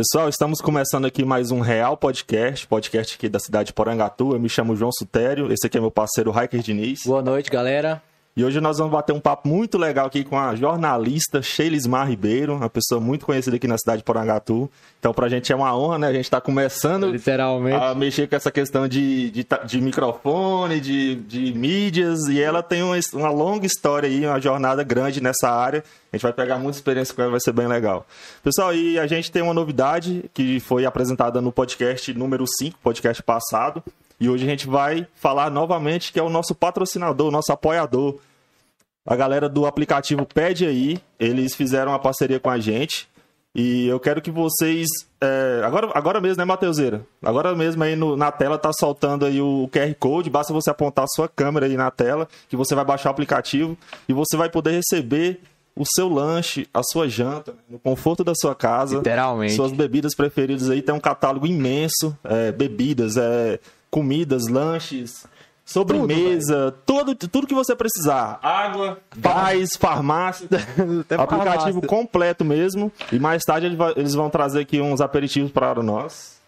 Pessoal, estamos começando aqui mais um Real Podcast, podcast aqui da cidade de Porangatu. Eu me chamo João Sutério, esse aqui é meu parceiro Hiker Diniz. Boa noite, galera. E hoje nós vamos bater um papo muito legal aqui com a jornalista Sheilismar Ribeiro, uma pessoa muito conhecida aqui na cidade de Porangatu. Então, pra gente é uma honra, né? A gente tá começando Literalmente. a mexer com essa questão de, de, de microfone, de, de mídias, e ela tem uma, uma longa história aí, uma jornada grande nessa área. A gente vai pegar muita experiência com ela, vai ser bem legal. Pessoal, e a gente tem uma novidade que foi apresentada no podcast número 5, podcast passado. E hoje a gente vai falar novamente que é o nosso patrocinador, o nosso apoiador. A galera do aplicativo Pede Aí, eles fizeram uma parceria com a gente. E eu quero que vocês. é, agora, agora mesmo, né, Mateuseira? Agora mesmo aí no- na tela tá soltando aí o QR Code. Basta você apontar a sua câmera aí na tela, que você vai baixar o aplicativo e você vai poder receber o seu lanche, a sua janta, no conforto da sua casa. Literalmente. Suas bebidas preferidas aí. Tem um catálogo imenso. é, bebidas, é, comidas, lanches. Sobremesa, tudo, tudo que você precisar. Água, gás, farmácia. Até aplicativo farmácia. completo mesmo. E mais tarde ele vai- eles vão trazer aqui uns aperitivos para nós.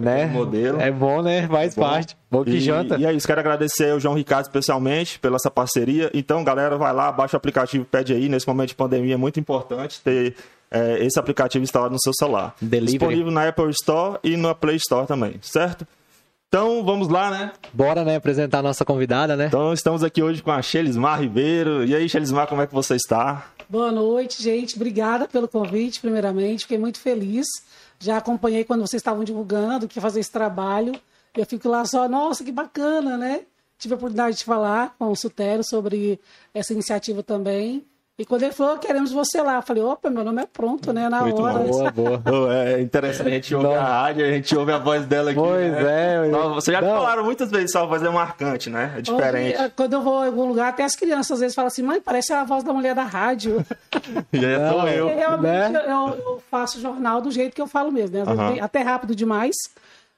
né? modelo. É bom, né? Faz Bom. parte. Bom que e, janta. E é isso, quero agradecer ao João Ricardo especialmente pela essa parceria. Então, galera, vai lá, baixa o aplicativo, pede aí. Nesse momento de pandemia é muito importante ter é, esse aplicativo instalado no seu celular. Delivery. Disponível na Apple Store e na Play Store também, certo? Então, vamos lá, né? Bora, né? Apresentar a nossa convidada, né? Então, estamos aqui hoje com a Shelismar Ribeiro. E aí, Shelismar, como é que você está? Boa noite, gente. Obrigada pelo convite, primeiramente. Fiquei muito feliz. Já acompanhei quando vocês estavam divulgando que ia fazer esse trabalho. Eu fico lá só, nossa, que bacana, né? Tive a oportunidade de falar com o Sutero sobre essa iniciativa também. E quando ele falou, queremos você lá, eu falei, opa, meu nome é pronto, né? Na Muito hora. bom. Boa, boa. É interessante, a gente ouve a rádio, a gente ouve a voz dela aqui. Pois né? é, Não, Vocês já não. falaram muitas vezes, sua voz é marcante, né? É diferente. Hoje, quando eu vou em algum lugar, até as crianças às vezes falam assim, mãe, parece a voz da mulher da rádio. E aí sou Não. eu. Porque realmente né? eu, eu faço jornal do jeito que eu falo mesmo, né? Bem- até rápido demais,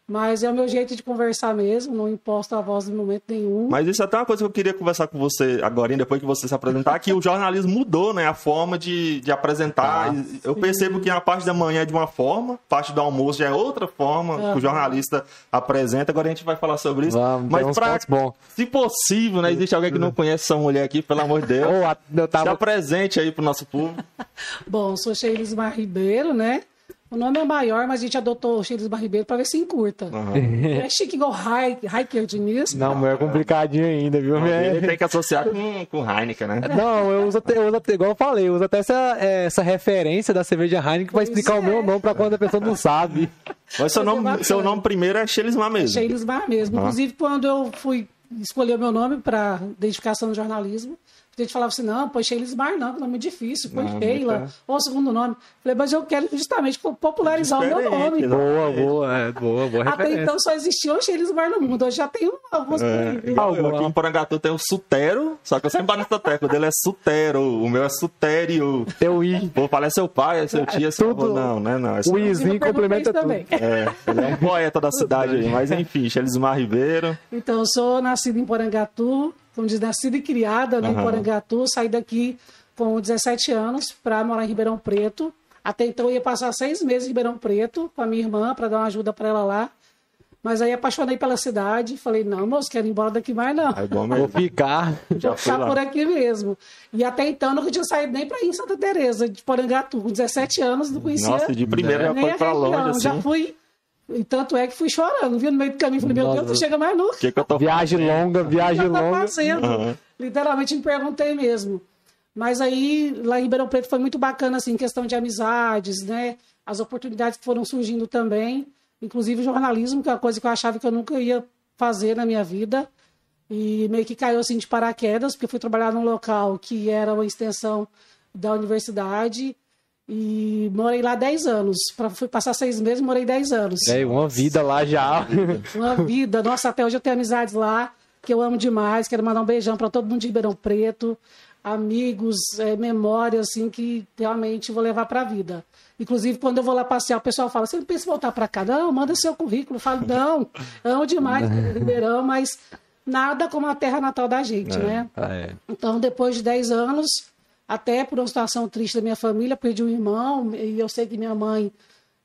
mas é o meu jeito de conversar mesmo, não imposto a voz em momento nenhum. Mas isso é até uma coisa que eu queria conversar com você agora, depois que você se apresentar, que o jornalismo mudou, né? A forma de, de apresentar. Ah, eu percebo que a parte da manhã é de uma forma, a parte do almoço já é outra forma que o jornalista apresenta. Agora a gente vai falar sobre isso. Vamos, Mas pra, bons. se possível, né? Existe alguém que não conhece essa mulher aqui, pelo amor de Deus. A- eu Se tava... apresente aí pro nosso público. Bom, sou Sheilismar Ribeiro, né? O nome é maior, mas a gente adotou Sheilismar Ribeiro para ver se encurta. É chique igual Hiker Diniz. Não, meu é complicadinho ainda, viu? Ele Minha... tem que associar com, com Heineken, né? Não, eu uso até, eu uso até, igual eu falei, eu uso até essa, é, essa referência da cerveja Heineken pra Pois explicar o é. meu nome pra quando a pessoa não sabe. Mas seu é nome, seu nome primeiro é Shelismar mesmo. Sheilismar mesmo. Inclusive, quando eu fui escolher o meu nome para identificação no jornalismo, a gente falava assim, não, põe Sheilismar não, que nome é difícil, põe Não, Sheila, muito ou o segundo nome. Falei, mas eu quero justamente popularizar o meu Diferente, nome. Boa, boa, é, boa, boa Até referência. então só existia o Sheilismar no mundo, hoje já tem aí, viu? Igual eu, aqui em Porangatu tem o Sutero, só que eu sempre bato nessa tecla. O dele é Sutero, o meu é Sutério. Teu I. Vou falar é seu pai, é seu tio, é seu avô. tudo- Não, não é não. É O. Izinho Eu complementa tudo. também. É, ele é um poeta da cidade aí, mas enfim, Shelismar Ribeiro. Então, eu sou nascida em Porangatu, como diz, nascida e criada né, em Aham. Porangatu, saí daqui com 17 anos para morar em Ribeirão Preto. Até então eu ia passar seis meses em Ribeirão Preto com a minha irmã para dar uma ajuda para ela lá. Mas aí apaixonei pela cidade, falei, não, moço, quero ir embora daqui mais não. É bom Vou mesmo. ficar. Já Vou fui ficar por aqui mesmo. E até então eu nunca tinha saído nem para ir em Santa Teresa de Porangatu. Com 17 anos, não conhecia Nossa, de primeiro já nem foi a pra região. longe, Já assim. fui, e tanto é que fui chorando, viu? No meio do caminho, falei, meu. Deus, não chega mais nunca. Que, que eu tô Viagem longa, viagem tá longa. fazendo. Aham. Literalmente me perguntei mesmo. Mas aí, lá em Ribeirão Preto foi muito bacana, assim, questão de amizades, né? As oportunidades que foram surgindo também. Inclusive o jornalismo, que é uma coisa que eu achava que eu nunca ia fazer na minha vida. E meio que caiu, assim, de paraquedas, porque fui trabalhar num local que era uma extensão da universidade. E morei lá 10 anos. Pra, fui passar seis meses, morei 10 anos. É, uma vida lá já. Uma vida. Nossa, até hoje eu tenho amizades lá, que eu amo demais. Quero mandar um beijão para todo mundo de Ribeirão Preto. Amigos, é, memórias, assim, que realmente vou levar para a vida. Inclusive, quando eu vou lá passear, o pessoal fala: você não pensa em voltar para cá? Não, manda seu currículo. Eu falo: não, amo demais Ribeirão, mas nada como a terra natal da gente, né? É. Então, depois de 10 anos, até por uma situação triste da minha família, perdi um irmão, e eu sei que minha mãe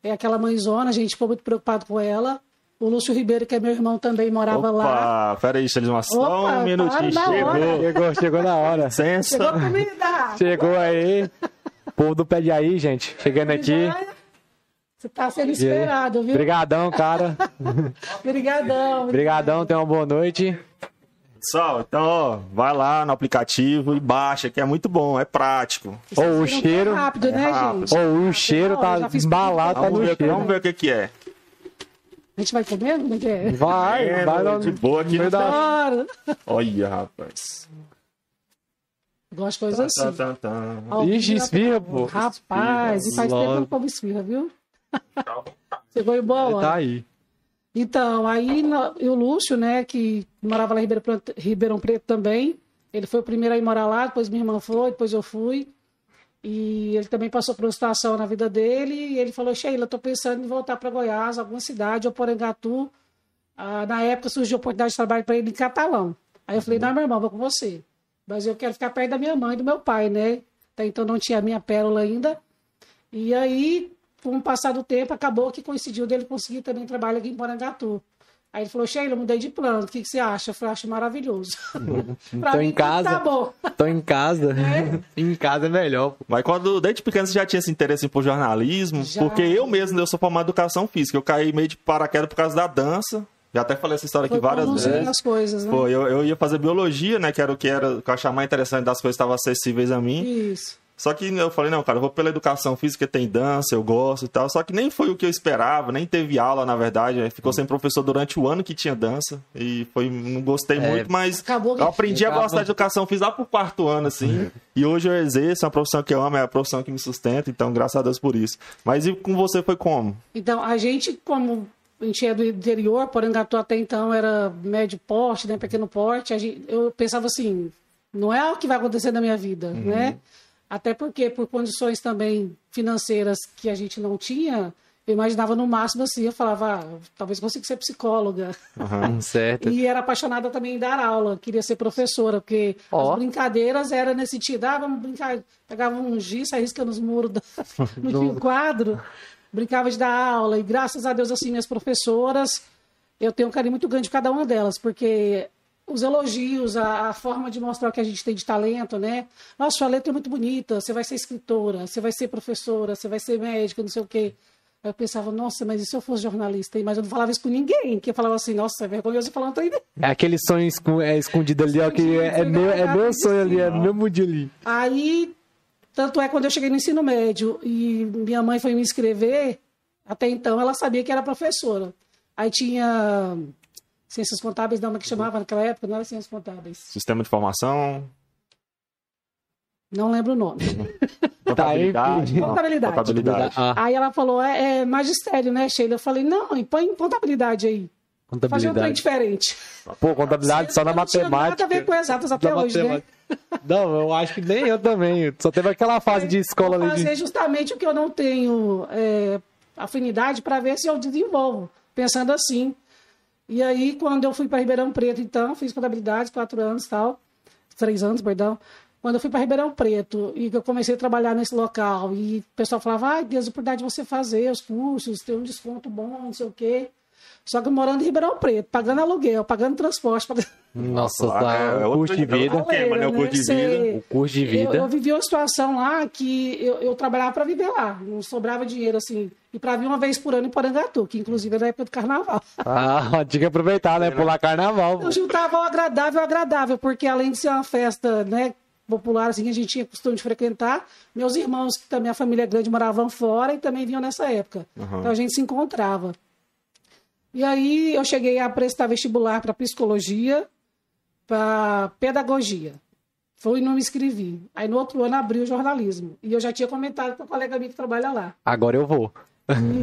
é aquela mãezona, a gente ficou muito preocupado com ela. O Lúcio Ribeiro, que é meu irmão, também morava lá. Opa, peraí, Xelisma, só Opa, um minutinho. Chegou. hora. Chegou, chegou na hora. Licença. Chegou comida! Chegou aí. Povo do pé de aí, gente. Chegando aqui. Você tá sendo esperado, viu? Obrigadão, cara. Obrigadão. Obrigadão, tenha uma boa noite. Pessoal, então, ó, vai lá no aplicativo e baixa, que é muito bom, é prático. Ô, o é cheiro. rápido, né, rápido. gente? Ô, o cheiro tá embalado, tá no Vamos ver, cheiro. vamos ver o que que é. A gente vai comer? Como é que é? Vai, É, vai lá de no boa aqui não da- Bora! Olha, rapaz. Gosto de coisa Tá, assim. tá, tá. Ó, Ixi, esfirra, pô. Rapaz, e faz tempo que eu não como esfirra, viu? Chegou em boa hora. tá aí. Então, aí e o Lúcio, né, que morava lá em Ribeirão Preto, Ribeirão Preto também, ele foi o primeiro a ir morar lá, depois minha irmã foi, depois eu fui. E ele também passou por uma situação na vida dele, e ele falou, Sheila, tô pensando em voltar para Goiás, alguma cidade, ou Porangatu. Ah, na época surgiu a oportunidade de trabalho para ele em Catalão. Aí eu falei, não, meu irmão, vou com você. Mas eu quero ficar perto da minha mãe e do meu pai, né? Até então não tinha a minha pérola ainda. E aí, com o passar do tempo, acabou que coincidiu dele conseguir também trabalho aqui em Porangatu. Aí ele falou, Sheila, eu mudei de plano, o que, que você acha? Eu falei, acho maravilhoso. Tô mim, em tudo casa. Tá bom. Tô em casa. É. em casa é melhor. Mas quando, desde pequeno, você já tinha esse interesse por jornalismo? Já. Porque eu mesmo, eu sou formado em educação física. Eu caí meio de paraquedas por causa da dança. Já até falei essa história Foi aqui várias vezes. as coisas, né? Pô, eu, eu ia fazer biologia, né? Que era o que, era, o que eu achava mais interessante das coisas que estavam acessíveis a mim. Isso. Só que eu falei, não, cara, eu vou pela educação física, tem dança, eu gosto e tal. Só que nem foi o que eu esperava, nem teve aula, na verdade. Ficou sem professor durante o ano que tinha dança. E foi, não gostei É, muito, mas acabou eu aprendi a acaba- gostar de educação física lá pro quarto ano, assim. e hoje eu exerço, é uma profissão que eu amo, é a profissão que me sustenta, então graças a Deus por isso. Mas e com você foi como? Então, a gente, como a gente é do interior, Porangatu até então era médio porte, né, pequeno porte, a gente, eu pensava assim, não é o que vai acontecer na minha vida, né? Até porque, por condições também financeiras que a gente não tinha, eu imaginava no máximo assim, eu falava, ah, talvez consiga ser psicóloga. Hum, certo. E era apaixonada também em dar aula, queria ser professora, porque Ó. as brincadeiras eram nesse sentido, ah, vamos brincar, pegava um giz, saia risca nos muros, do, no quadro, brincava de dar aula, e graças a Deus, assim, minhas professoras, eu tenho um carinho muito grande de cada uma delas, porque os elogios, a, a forma de mostrar o que a gente tem de talento, né? Nossa, sua letra é muito bonita, você vai ser escritora, você vai ser professora, você vai ser médica, não sei o quê. Aí eu pensava, nossa, mas e se eu fosse jornalista? Mas eu não falava isso com ninguém, que eu falava assim, nossa, é vergonhoso falar um trem. É aquele sonho é, escondido ali, ó, que é, é meu, é meu sonho ali, é meu mundinho ali. Aí, tanto é quando eu cheguei no ensino médio e minha mãe foi me inscrever, até então ela sabia que era professora. Aí tinha ciências contábeis, não, mas que chamava naquela época, não era ciências contábeis. Sistema de formação? Não lembro o nome. Contabilidade? enfim. Não, Contabilidade. Contabilidade. Ah, Aí ela falou, é, é magistério, né, Sheila? Eu falei, não, põe contabilidade aí. Fazer um trem contabilidade. diferente. Pô, contabilidade só na Não matemática. nada a ver com exatas até Na hoje, né? matemática. Não, eu acho que nem eu também. Só teve aquela fase de escola ali de fazer justamente o que eu não tenho é, afinidade para ver se eu desenvolvo, pensando assim. E aí, quando eu fui para Ribeirão Preto, então, fiz contabilidade, quatro anos tal, três anos, perdão. Quando eu fui para Ribeirão Preto e eu comecei a trabalhar nesse local, e o pessoal falava, ai, Deus, a oportunidade de você fazer os cursos, ter um desconto bom, não sei o quê. Só que morando em Ribeirão Preto, pagando aluguel, pagando transporte, pagando... Nossa, tá, é o outro- custo de é vida. né? O custo de vida. O custo de vida. Eu, eu vivi uma situação lá que eu, eu trabalhava para viver lá, não sobrava dinheiro assim. E para vir uma vez por ano em Porangatu, que inclusive era na época do carnaval. Ah, tinha que aproveitar, né? Pular carnaval. Eu juntava o agradável ao agradável, porque além de ser uma festa né, popular, assim, que a gente tinha costume de frequentar, meus irmãos, que também a família é grande, moravam fora e também vinham nessa época. Então a gente se encontrava. E aí eu cheguei a prestar vestibular para psicologia, para pedagogia. Foi e não me inscrevi. Aí no outro ano abriu o jornalismo. E eu já tinha comentado com a colega minha que trabalha lá. Agora eu vou.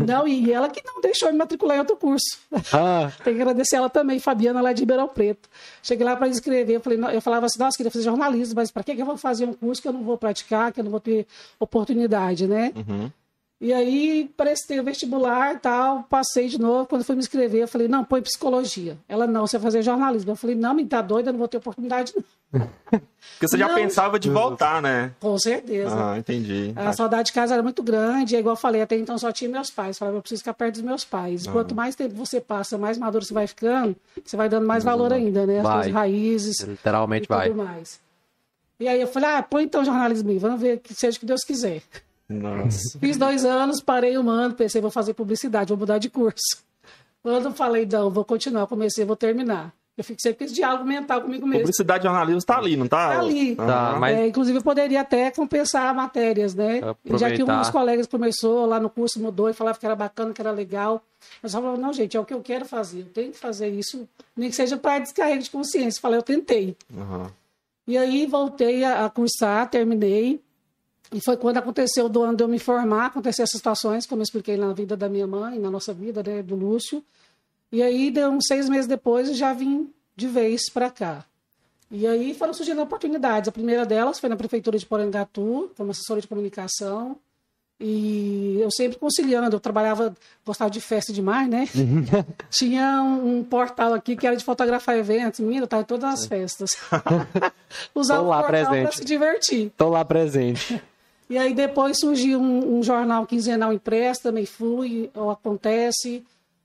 Não, e ela que não deixou eu me matricular em outro curso. Ah, Tem que agradecer ela também, Fabiana, lá de Ribeirão Preto. Cheguei lá para inscrever, eu, falei, eu falava assim, nossa, queria fazer jornalismo, mas para que que eu vou fazer um curso que eu não vou praticar, que eu não vou ter oportunidade, né? Uhum. E aí prestei o vestibular e tal, passei de novo. Quando fui me inscrever, eu falei, não, põe psicologia. Ela, não, você vai fazer jornalismo. Eu falei, não, me tá doida, não vou ter oportunidade. não. Porque você já Não. pensava de voltar, né? Com certeza. Ah, entendi. A saudade de casa era muito grande, é igual eu falei, até então só tinha meus pais. Falava, eu preciso ficar perto dos meus pais. Ah. Quanto mais tempo você passa, mais maduro você vai ficando, você vai dando mais valor ainda, né? As Vai. suas raízes Literalmente e vai. tudo mais. E aí eu falei, ah, põe então jornalismo aí, vamos ver que seja o que Deus quiser. Nossa. Fiz dois anos, parei um ano, pensei, vou fazer publicidade, vou mudar de curso. Quando eu falei, não, vou continuar, comecei, vou terminar. Eu fico sempre com esse diálogo mental comigo mesmo. Publicidade e jornalismo tá ali, não tá? Tá ali. Tá, mas- É, inclusive, eu poderia até compensar matérias, né? Já que um dos colegas começou lá no curso, mudou e falava que era bacana, que era legal. Mas eu falava, não, gente, é o que eu quero fazer. Eu tenho que fazer isso, nem que seja para descarrego de consciência. Falei, eu tentei. Aham. E aí voltei a, a cursar, terminei. E foi quando aconteceu do ano de eu me formar, aconteceram essas situações, como eu expliquei na vida da minha mãe, na nossa vida, né, do Lúcio. E aí, deu uns seis meses depois, eu já vim de vez para cá. E aí foram surgindo oportunidades. A primeira delas foi na Prefeitura de Porangatu, como assessora de comunicação. E eu sempre conciliando, eu trabalhava, gostava de festa demais, né? Tinha um, um portal aqui que era de fotografar eventos, menina, eu estava em todas as festas. Usava Tô o lá portal para presente. se divertir. Tô lá presente. E aí depois surgiu um, um jornal quinzenal impresso, também fui, ou acontece.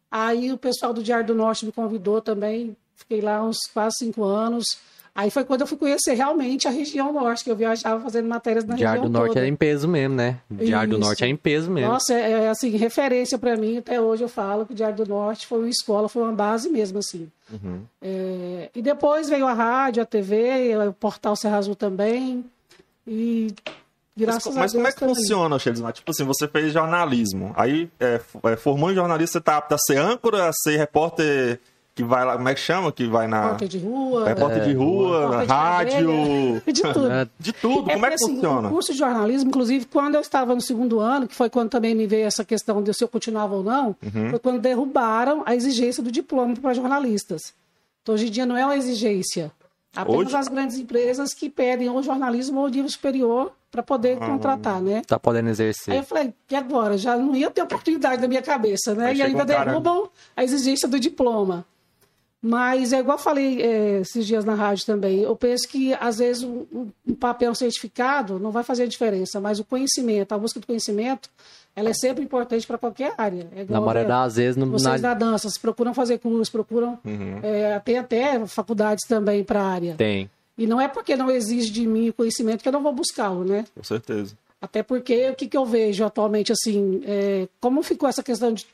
Aí o pessoal do Diário do Norte me convidou também, fiquei lá uns quase cinco anos. Aí foi quando eu fui conhecer realmente a região norte, que eu viajava fazendo matérias na Diário do região Norte toda. é em peso mesmo, né? Diário do Isso. Norte é em peso mesmo. Nossa, é, é, assim, referência para mim, até hoje eu falo que o Diário do Norte foi uma escola, foi uma base mesmo, assim. Uhum. É, e depois veio a rádio, a TV, o portal Serra Azul também. E graças mas a Deus. como é que também. funciona, Shelismar? Tipo assim, você fez jornalismo. Aí é, é, formou em jornalismo, você tá apto a ser âncora, a ser repórter que vai lá, como é que chama? Que vai na. Repórter de rua. Repórter de rua, repórter de rádio. cadeia, de tudo. É, De tudo. Como é que assim, funciona? O curso de jornalismo, inclusive, quando eu estava no segundo ano, que foi quando também me veio essa questão de se eu continuava ou não, Uhum. foi quando derrubaram a exigência do diploma para jornalistas. Então, hoje em dia não é uma exigência. Apenas Hoje- as grandes empresas que pedem ou jornalismo ou nível superior para poder contratar, né? tá podendo Aí exercer. eu falei, e agora? Já não ia ter oportunidade na minha cabeça, né? Aí e ainda um cara- derrubam a exigência do diploma. Mas é igual eu falei é, esses dias na rádio também. Eu penso que, às vezes, um, um- um papel certificado não vai fazer a diferença, mas o conhecimento, a busca do conhecimento, ela é sempre importante para qualquer área. É Na igual, maioria é, das vezes, no, vocês na- da dança, procuram fazer cursos, procuram. Uhum. é, tem até faculdades também para a área. tem. E não é porque não exige de mim o conhecimento que eu não vou buscá-lo, né? Com certeza. Até porque o que, que eu vejo atualmente, assim, é, como ficou essa questão de-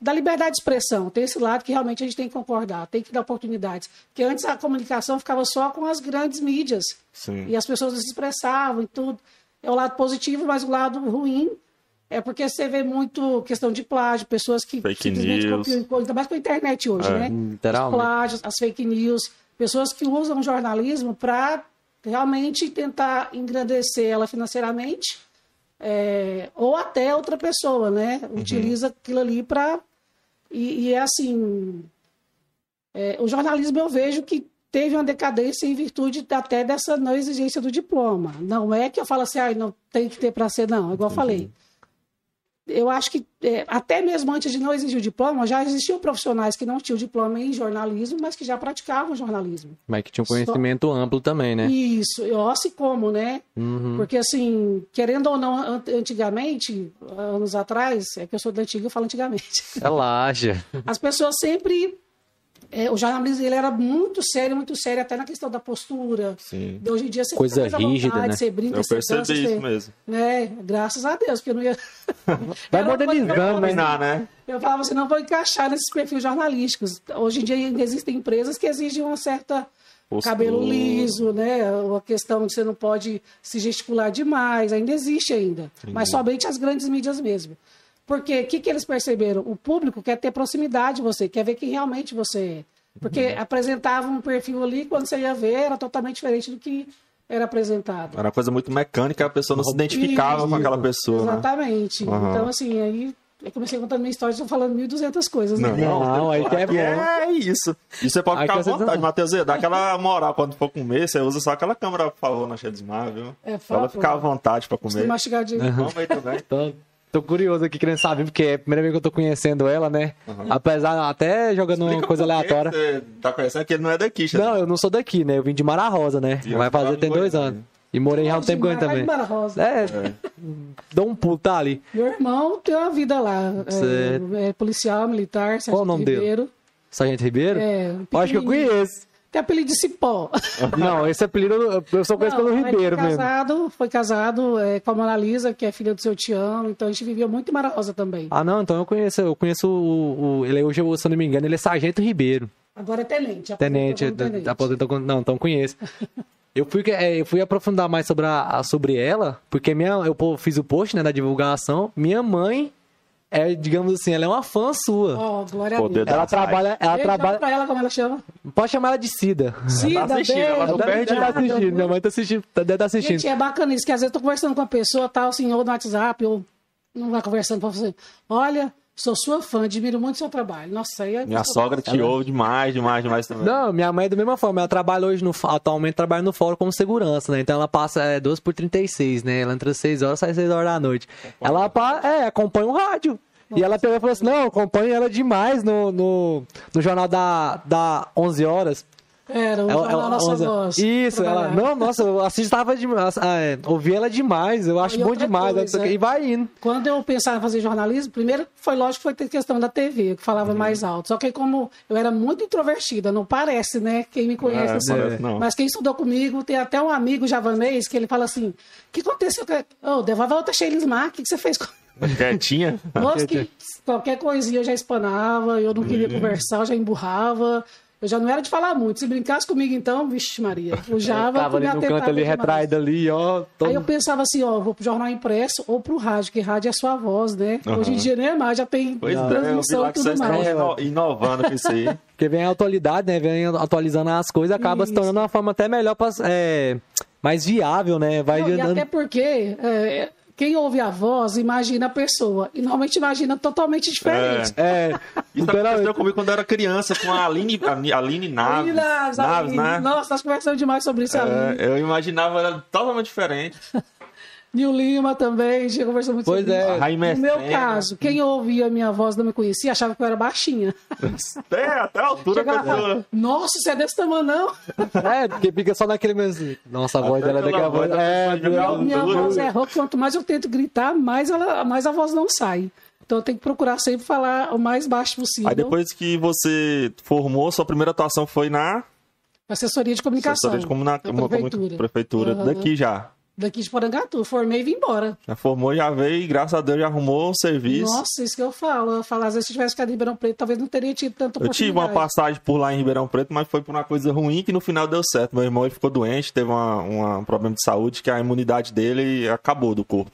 da liberdade de expressão? Tem esse lado que realmente a gente tem que concordar, tem que dar oportunidades. Porque antes a comunicação ficava só com as grandes mídias Sim. e as pessoas não se expressavam e tudo. É o lado positivo, mas o lado ruim é porque você vê muito questão de plágio, pessoas que Fake simplesmente news. copiam, ainda mais com a internet hoje, É, né? literalmente. Os plágios, as fake news, pessoas que usam o jornalismo para realmente tentar engrandecer ela financeiramente é, ou até outra pessoa, né? Utiliza aquilo ali para. E, e é assim. é, o jornalismo eu vejo que teve uma decadência em virtude até dessa não exigência do diploma. Não é que eu falo assim, ah, não tem que ter para ser, não, igual eu falei. Eu acho que é, até mesmo antes de não exigir o diploma, já existiam profissionais que não tinham diploma em jornalismo, mas que já praticavam jornalismo. Mas que tinha um conhecimento amplo também, né? Isso, eu se como, né? Uhum. Porque, assim, querendo ou não, an- antigamente, anos atrás, é que eu sou da antiga, eu falo antigamente, Relaxa. as pessoas sempre. É, o jornalismo ele era muito sério, muito sério, até na questão da postura. Sim. De hoje em dia você Coisa fica mais rígida, vontade, né? você brinca, Eu você percebi dança, isso você, mesmo. né? Graças a Deus, porque eu não ia. Vai modernizando, né? Combinar, né? Eu falava assim, não vou encaixar nesses perfis jornalísticos. Hoje em dia ainda existem empresas que exigem uma certa Postura. cabelo liso, né? A questão de você não pode se gesticular demais, ainda existe ainda. Mas somente as grandes mídias mesmo. Porque o que, que eles perceberam? O público quer ter proximidade de você, quer ver quem realmente você é. Porque Uhum. apresentava um perfil ali, quando você ia ver, era totalmente diferente do que era apresentado. Era uma coisa muito mecânica, a pessoa não se identificava Isso. com aquela pessoa, né? Exatamente. Aham. Então, assim, aí eu comecei contando minha história, estou falando 1.200 coisas, né? Não, aí que é bom. é isso. E você pode Aí ficar à você vontade, Matheus. Dá aquela moral quando for comer, você usa só aquela câmera, por favor, na Shedesmar, viu? É, Pra ela fala, ficar à vontade pra Se comer. mastigar de... Vamos aí também. Então, Tô curioso aqui, querendo saber, porque é a primeira vez que eu tô conhecendo ela, né? Apesar, até jogando uma Explica coisa por que aleatória. Você tá conhecendo que ele não é daqui, Xavier. Não, eu não sou daqui, né? Eu vim de Mara Rosa, né? E Vai fazer tem em dois anos. E morei já há um tempo ele também. Mara Rosa. É, dou um pulo, tá ali. Meu irmão tem uma vida lá. É, é policial, militar, Qual o nome dele? Ribeiro. Sargento Ribeiro? É, Eu Acho que eu conheço. Tem apelido de Cipó. Não, esse apelido eu- só conheço Não, pelo Ribeiro foi mesmo. casado, Foi casado é, com a Mona Lisa, que é filha do seu Tião. Então a gente vivia muito em Mara Rosa também. Ah, não, então eu conheço, eu conheço o, o- ele hoje, se eu não me engano, ele é Sargento Ribeiro. Agora é tenente. Tenente, aposentou com- Não, então conheço. Eu fui, é, eu fui aprofundar mais sobre, a, sobre ela, porque minha, eu fiz o post né, da divulgação. Minha mãe é, digamos assim, ela é uma fã sua. Ó, glória a Poder Deus. ela trabalha. Ela Beijo trabalha. pra ela, como ela chama. Pode chamar ela de Cida. Cida, assistindo, ela beijo, não Ela deve perde obrigada. assistindo. Minha mãe tá assistindo. tá- Deve estar assistindo. Gente, é bacana isso, que às vezes eu tô conversando com uma pessoa, tal, assim, ou no WhatsApp, ou não vai conversando pra você. Olha, sou sua fã, admiro muito o seu trabalho. Nossa, aí é... Minha sogra te ouve demais, demais, demais também. Não, minha mãe é da mesma forma. Ela trabalha hoje no. Atualmente trabalha no fórum como segurança, né? Então ela passa é, 12 por 36, né? Ela entra às 6 horas, sai às 6 horas da noite. Ela é, acompanha o rádio. E ela pegou e falou assim: não, eu acompanho ela demais no, no, no jornal da, da 11 horas. Era, o Ela- jornal ela- Nossa 11 Voz. Isso, ela. Não, nossa, eu assistava demais. ah, é, ouvi ela demais, eu acho E bom demais. coisa, e vai indo. Quando eu pensava em fazer jornalismo, primeiro foi lógico que foi ter questão da TV, que falava Uhum. mais alto. Só que como eu era muito introvertida, não parece, né? Quem me conhece É, assim. parece não. Mas quem estudou comigo, tem até um amigo javanês que ele fala assim: o que aconteceu? Ô, oh, devolve a outra Sheilismar, o que, que você fez com. Quietinha? Nossa, que qualquer coisinha eu já espanava, eu não queria Uhum. conversar, eu já emburrava. Eu já não era de falar muito. Se brincasse comigo, então, vixe, Maria. O Java Tava ali me no canto ali, retraído ali, ó. todo- Aí eu pensava assim, ó, vou pro jornal impresso ou pro rádio, que rádio é sua voz, né? Aham. Hoje em dia nem é mais, já tem Pois é, eu transmissão lá e que tudo vocês mais. estão ino- inovando com isso aí. Porque vem a atualidade, né? Vem atualizando as coisas, acaba se Isso. tornando uma forma até melhor, pra, é, mais viável, né? Vai Não, e dando- até porque é, quem ouve a voz imagina a pessoa. E normalmente imagina totalmente diferente. É, Isso literalmente. aconteceu comigo quando eu era criança, com a Aline, a Aline Naves. Meninas, Naves, aí, né? Nossa, nós conversamos demais sobre isso. É, eu imaginava ela totalmente diferente. Nil Lima também, a gente conversou muito Pois sobre é. isso. Raimé No meu caso, quem ouvia a minha voz não me conhecia, achava que eu era baixinha. Até, até a altura Chegava a lá e falava, pessoa. Nossa, você é desse tamanho, não? É, porque fica só naquele mesmo. Nossa, a voz Até dela é daquela voz. voz da É, altura. Minha Altura. voz é rouca, quanto mais eu tento gritar, mais, ela, mais a voz não sai. Então eu tenho que procurar sempre falar o mais baixo possível. Aí depois que você formou, sua primeira atuação foi na Assessoria de comunicação. assessoria de comuna... da como- prefeitura. prefeitura Aham. daqui já. Daqui de Porangatu. Formei e vim embora. Já formou, já veio e graças a Deus já arrumou um serviço. Nossa, isso que eu falo. Eu falo, às vezes se tivesse ficado em Ribeirão Preto, talvez não teria tido tanta Eu tive uma passagem por lá em Ribeirão Preto, mas foi por uma coisa ruim que no final deu certo. Meu irmão ele ficou doente, teve uma, uma- um problema de saúde que a imunidade dele acabou do corpo.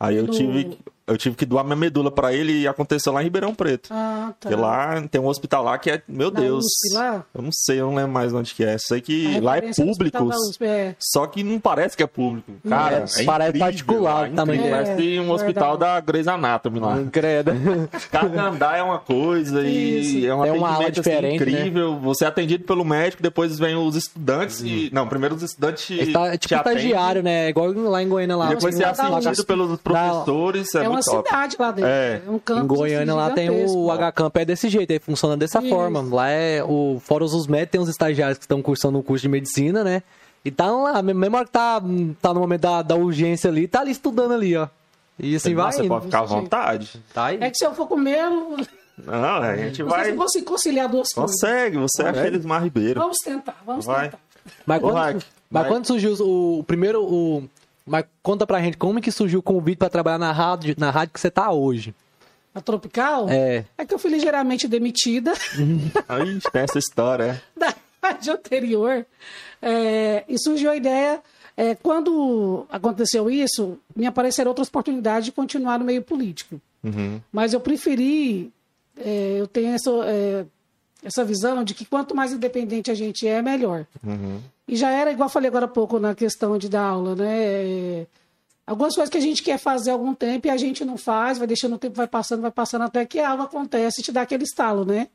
Aí eu No- tive, eu tive que doar minha medula pra ele e aconteceu lá em Ribeirão Preto. Ah, tá. Porque lá tem um hospital lá que é, meu Na Deus. USP lá? Eu não sei, eu não lembro mais onde que é. Sei que lá é público. USP, é. Só que não parece que é público. Cara, É, é, parece incrível, particular é incrível. dele. Parece um É, hospital verdade. da Grey's Anatomy lá. Credo. Cada andar é uma coisa Isso. e é um Tem uma aula assim, diferente, né? incrível. Você é atendido pelo médico, depois vem os estudantes e... Não, primeiro os estudantes Está, é tipo estagiário, né? Igual lá em Goiânia lá. E depois você é USP. pelos professores, é, É, uma top. cidade lá dentro. É. É, um campus Em Goiânia assim, lá tem o H-Camp, é desse jeito, aí funciona dessa Isso. forma. Lá é o Fora os médicos, tem uns estagiários que estão cursando o curso de medicina, né? E tá lá, mesmo hora que tá, tá no momento da, da urgência ali, tá ali estudando ali, ó. E assim vai Nossa, você indo. pode ficar à vontade. Tá aí. É que se eu for comer, eu não a gente se vai... eu consigo conciliar duas coisas. Consegue, você é aqueles Mar Ribeiro. Vamos tentar, vamos Vai. tentar. Mas quando, Vai, mas vai. quando surgiu o, o primeiro. O, mas conta pra gente como que surgiu o convite pra trabalhar na rádio, na rádio que você tá hoje. A Tropical? É. É que eu fui ligeiramente demitida Aí tem essa história, é. da rádio anterior. É, e surgiu a ideia. é, quando aconteceu isso, me apareceram outras oportunidades de continuar no meio político. Uhum. Mas eu preferi. é, eu tenho essa, é, essa visão de que quanto mais independente a gente é, melhor. Uhum. E já era, igual falei agora há pouco na questão de dar aula, né? É, Algumas coisas que a gente quer fazer há algum tempo e a gente não faz, vai deixando o tempo, vai passando, vai passando, até que algo acontece e te dá aquele estalo, né?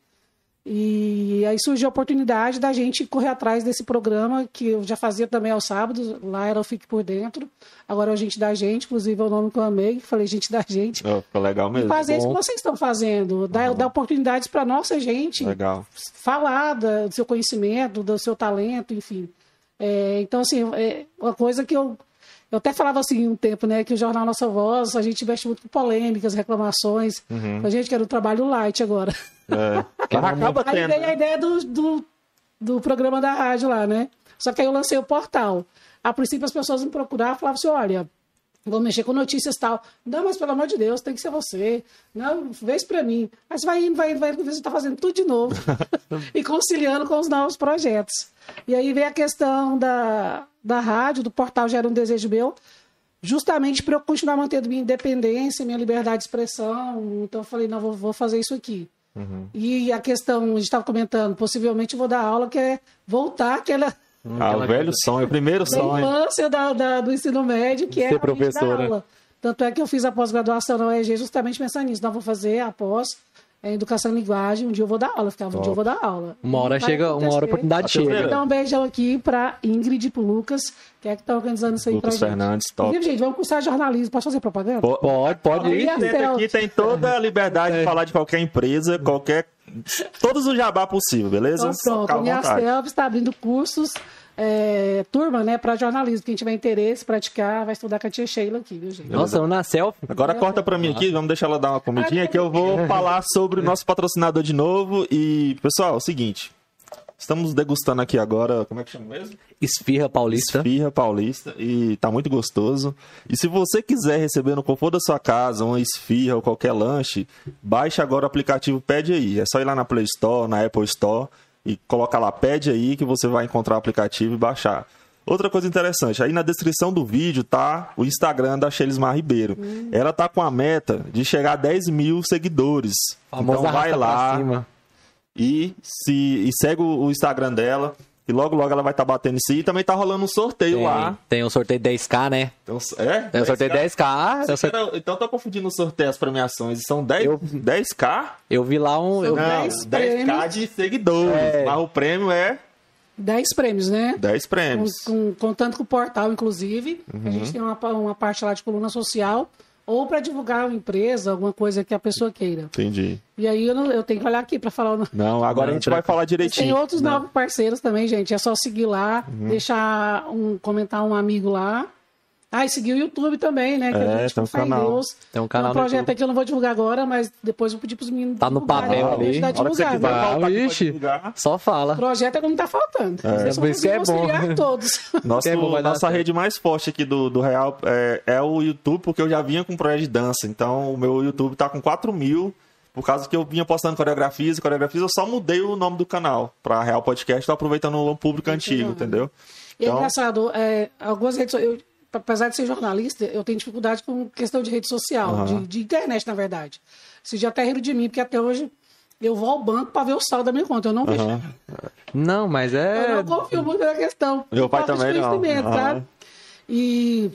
E aí surgiu a oportunidade da gente correr atrás desse programa, que eu já fazia também aos sábados, lá era o Fique Por Dentro, agora é o Gente da Gente, inclusive é o nome que eu amei, falei Gente da Gente. Oh, ficou legal E mesmo. fazer isso que vocês estão fazendo, dar, dar oportunidades para nossa gente Legal. falar da- do seu conhecimento, do seu talento, enfim. É, então, assim, é uma coisa que eu. Eu até falava assim um tempo, né? Que o Jornal Nossa Voz, a gente investe muito com polêmicas, reclamações. A gente quer um trabalho light agora. É. Mas acaba Aí tendo. veio a né? ideia do, do, do programa da rádio lá, né? Só que aí eu lancei o portal. A princípio as pessoas me procuravam e falavam assim, olha, vou mexer com notícias e tal. Não, mas pelo amor de Deus, tem que ser você. Não, vê isso pra mim. Aí você vai indo, vai indo, vai indo, você tá fazendo tudo de novo. e conciliando com os novos projetos. E aí veio a questão da, da rádio, do portal Gera um Desejo Meu, justamente para eu continuar mantendo minha independência, minha liberdade de expressão. Então eu falei, não, vou, vou fazer isso aqui. E a questão, a gente estava comentando, possivelmente vou dar aula que é voltar àquela Ah, o velho sonho, o primeiro da sonho. infância da, da- do ensino médio, que é Ser dar professora. aula. Tanto é que eu fiz a pós-graduação na UEG justamente pensando nisso. Não, vou fazer a em educação e linguagem, um dia eu vou dar aula. Eu ficava, um dia eu vou dar aula. Uma hora Vai chega, uma hora a oportunidade A chega. Então, um beijão aqui para Ingrid e pro Lucas, que é que estão organizando isso aí Lucas pra gente. Fernandes, top. Inclusive, gente, vamos cursar jornalismo. Pode fazer propaganda? Pode, pode Aí ir. aqui tem toda a liberdade de falar de qualquer empresa, qualquer. Todos os jabá possível, beleza? Então, pronto. A minha vontade. Selva está abrindo cursos, é, turma, né, para jornalismo. Quem tiver interesse, praticar, vai estudar com a tia Sheila aqui, viu, gente? Nossa, eu na selfie. Agora corta pra mim aqui, vamos deixar ela dar uma comidinha que eu vou falar sobre o nosso patrocinador de novo. E, pessoal, é o seguinte. Estamos degustando aqui agora, como é que chama mesmo? Esfirra paulista. Esfirra paulista e tá muito gostoso. E se você quiser receber no conforto da sua casa uma esfirra ou qualquer lanche, baixe agora o aplicativo Pede Aí. É só ir lá na Play Store, na Apple Store e colocar lá Pede Aí que você vai encontrar o aplicativo e baixar. Outra coisa interessante, aí na descrição do vídeo tá o Instagram da Shelismar Ribeiro. Ela tá com a meta de chegar a 10 mil seguidores. Então vai lá, e, se, e segue o Instagram dela. E logo, logo ela vai estar batendo isso aí. E também tá rolando um sorteio Tem, lá. tem um sorteio de 10k, né? Então, é? Tem um sorteio de 10k. Você eu, sor- quer- Então tô confundindo o sorteio e as premiações. São 10, Eu- 10k? eu vi lá um. Eu, Não, 10 10k prêmios. de seguidores. É. Mas o prêmio é 10 prêmios, né? 10 Com, prêmios. com, contando com o portal, inclusive. A Uhum. gente tem uma, uma parte lá de coluna social. Ou para divulgar uma empresa, alguma coisa que a pessoa queira. Entendi. E aí eu, não- eu tenho que olhar aqui para falar o nome. Não, agora Não, a gente vai falar Tem direitinho. outros novos parceiros também, gente. É só seguir lá, Uhum. deixar um comentar um amigo lá. Ah, e seguir o YouTube também, né? Que É, a gente tem um canal. Deus. Tem um canal um projeto aí que eu não vou divulgar agora, mas depois eu vou pedir pros meninos. Tá no papel pra ali. hora que você divulgar, quiser né? divulgar. Só fala. Projeto é que não tá faltando. Vocês por isso é bom. auxiliar todos. Nosso, Que é bom, dar nossa certo. rede mais forte aqui do, do Real é, é o YouTube, porque eu já vinha com projeto de dança. Então o meu YouTube tá com 4 mil. Por causa que eu vinha postando coreografias e coreografias, eu só mudei o nome do canal pra Real Podcast, tô aproveitando o público antigo, entendeu? E é Então- engraçado, é, algumas redes eu, apesar de ser jornalista, eu tenho dificuldade com questão de rede social, Aham. de, de internet, na verdade. Vocês já até riram de mim, porque até hoje eu vou ao banco para ver o saldo da minha conta. Eu não vejo. Não, mas Eu é. não confio muito na questão. Meu pai também não. conhecimento, Aham. sabe? E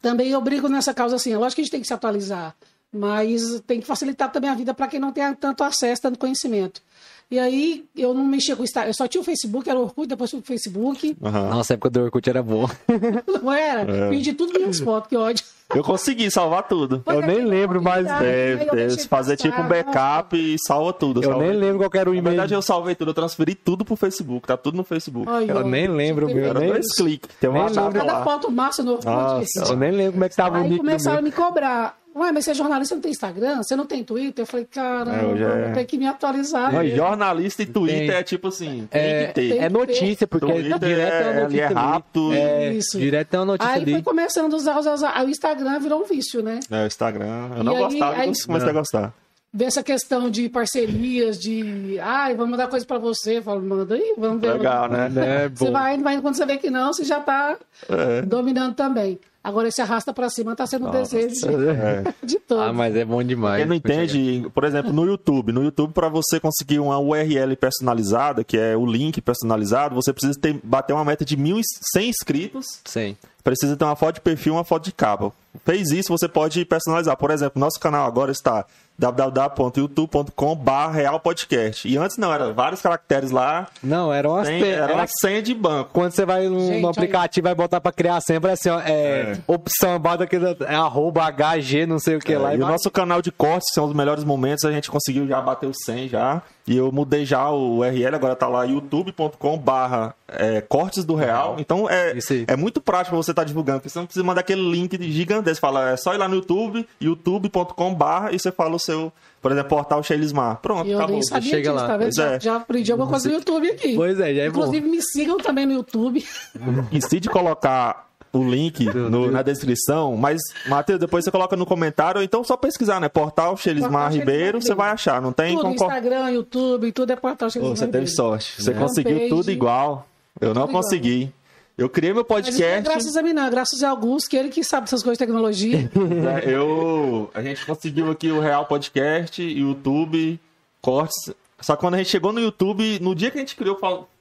também eu brigo nessa causa assim. É lógico que a gente tem que se atualizar, mas tem que facilitar também a vida para quem não tem tanto acesso, tanto conhecimento. E aí eu não mexia com o Instagram, eu só tinha o Facebook, era o Orkut, depois fui pro Facebook. Aham. Nossa, a época do Orkut era boa. Não era? É. Perdi tudo minhas fotos, que ódio. Eu consegui salvar tudo. Pois Eu é, nem lembro mais Deve, aí eu deve deixei fazer tipo um backup e salva tudo. Eu nem lembro qual era o Na e-mail. verdade, eu salvei tudo, eu transferi tudo pro Facebook, tá tudo no Facebook. Ai, Eu ó, nem lembro, meu, Era nem- dois cliques. Tem uma. Cada foto massa no Orkut. Nossa. Eu nem lembro como é que tava o Aí nick do começaram a me cobrar. Ué, mas você é jornalista, não tem Instagram? Você não tem Twitter? Eu falei, caramba, É, é- vou ter que me atualizar. Mas jornalista e Twitter Tem. é tipo assim, tem É, que ter. tem é notícia, porque Twitter direto é é- notícia é rápido. É, Isso. direto é uma notícia Aí ali. foi começando a usar, usar, usar. O Instagram virou um vício, né? É, o Instagram. Eu E não aí- gostava, aí- mas comecei a gostar. Ver essa questão de parcerias, de. Ai, vamos mandar coisa pra você. Eu falo, manda aí, vamos ver. Legal, né? É, Você vai indo, vai quando você vê que não, você já tá É. dominando também. Agora esse arrasta pra cima tá sendo o desejo de, É. de todos. Ah, mas é bom demais. Quem não entende, por exemplo, no YouTube. No YouTube, para você conseguir uma URL personalizada, que é o link personalizado, você precisa ter, bater uma meta de 1.100 inscritos. Sim. Precisa ter uma foto de perfil e uma foto de capa. Fez isso, você pode personalizar. Por exemplo, nosso canal agora está www.youtube.com.br realpodcast. E antes não, era vários caracteres lá. Não, era uma, Sem, pe- era uma senha de banco. Quando você vai no, Gente, no aí- aplicativo vai botar pra criar sempre assim, ó, é, É. opção, bota aquele é, arroba HG, não sei o que lá. É, e o nosso canal de cortes, que são os melhores momentos, a gente conseguiu já bater o 100 já. E eu mudei já o URL, agora tá lá youtube.com barra é, cortes do real. Então é, é muito prático pra você estar divulgando, porque você não precisa mandar aquele link de gigantesco. Fala, é só ir lá no YouTube, youtube.com barra e você fala o seu, por exemplo, portal Sheilismar. Pronto, E eu acabou. nem sabia chega disso, lá. tá vendo? Já, é. já aprendi alguma coisa no YouTube aqui. Pois é, já é bom. Inclusive, me sigam também no YouTube. Esqueci de colocar o link no- na descrição, mas, Matheus, depois você coloca no comentário, ou então só pesquisar, né? Portal Shelismar Ribeiro, você Ribeiro. vai achar, não tem tudo, como... co- Instagram, YouTube, tudo é portal Pô, Shelismar você teve Ribeiro. sorte, você É. conseguiu Fanpage. tudo igual. Eu não Tudo igual. consegui. Eu criei meu não é podcast. graças a mim, não. é Graças a Augusto, que ele que sabe dessas coisas de tecnologia. né, eu, a gente conseguiu aqui o Real Podcast, YouTube, cortes. Só que quando a gente chegou no YouTube, no dia que a gente criou,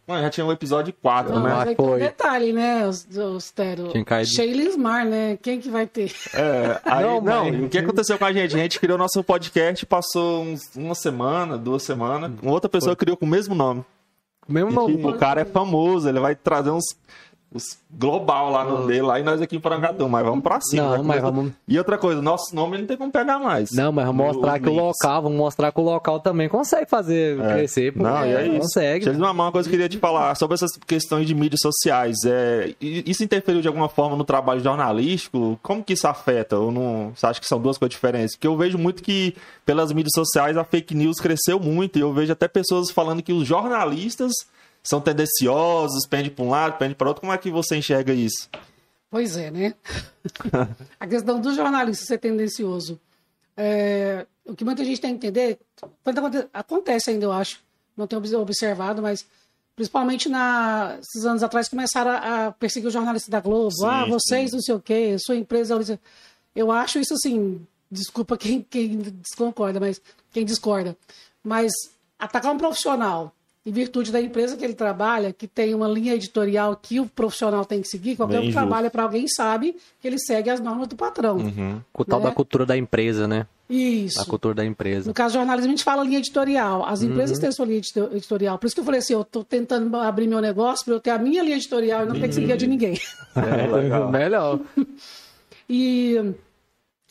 Mano, já tinha o episódio 4, Não, né? mas um foi. detalhe, né, os, os Tero? Caído. Sheilismar, né? Quem que vai ter? É, aí, Não, não, o que aconteceu com a gente? A gente criou nosso podcast, passou uns- uma semana, duas semanas, uma outra pessoa criou com o mesmo nome. Mesmo E, não. tipo, o cara é famoso, ele vai trazer uns, uns global lá no dele, lá e nós aqui em Porangatu, mas vamos pra cima. Não, vai mas vamos- E outra coisa, nosso nome não tem como pegar mais. Não, mas vamos mostrar que o local, vamos mostrar que o local também consegue fazer É. crescer. pô. Não, e é isso. Consegue. Deixa eu dizer uma coisa que eu queria te falar sobre essas questões de mídias sociais. É, isso interferiu de alguma forma no trabalho jornalístico? Como que isso afeta? Ou não, você acha que são duas coisas diferentes? Porque eu vejo muito que pelas mídias sociais a fake news cresceu muito e eu vejo até pessoas falando que os jornalistas são tendenciosos, pende para um lado, pende para outro. Como é que você enxerga isso? Pois é, né? a questão do jornalista ser tendencioso. É, o que muita gente tem que entender, acontece ainda, eu acho, não tenho obs- observado, mas principalmente na, esses anos atrás começaram a, a perseguir os jornalistas da Globo. Sim, ah, sim. vocês não sei o quê, sua empresa. Eu acho isso assim, desculpa quem, quem desconcorda, mas quem discorda. Mas atacar um profissional em virtude da empresa que ele trabalha, que tem uma linha editorial que o profissional tem que seguir, qualquer um Bem que justo. trabalha para alguém sabe que ele segue as normas do patrão. Com o tal né? da cultura da empresa, né? Isso. A cultura da empresa. No caso do jornalismo, a gente fala linha editorial. As empresas têm sua linha edito- editorial. Por isso que eu falei assim, eu estou tentando abrir meu negócio para eu ter a minha linha editorial e não ter que seguir a de ninguém. É, legal. Melhor. E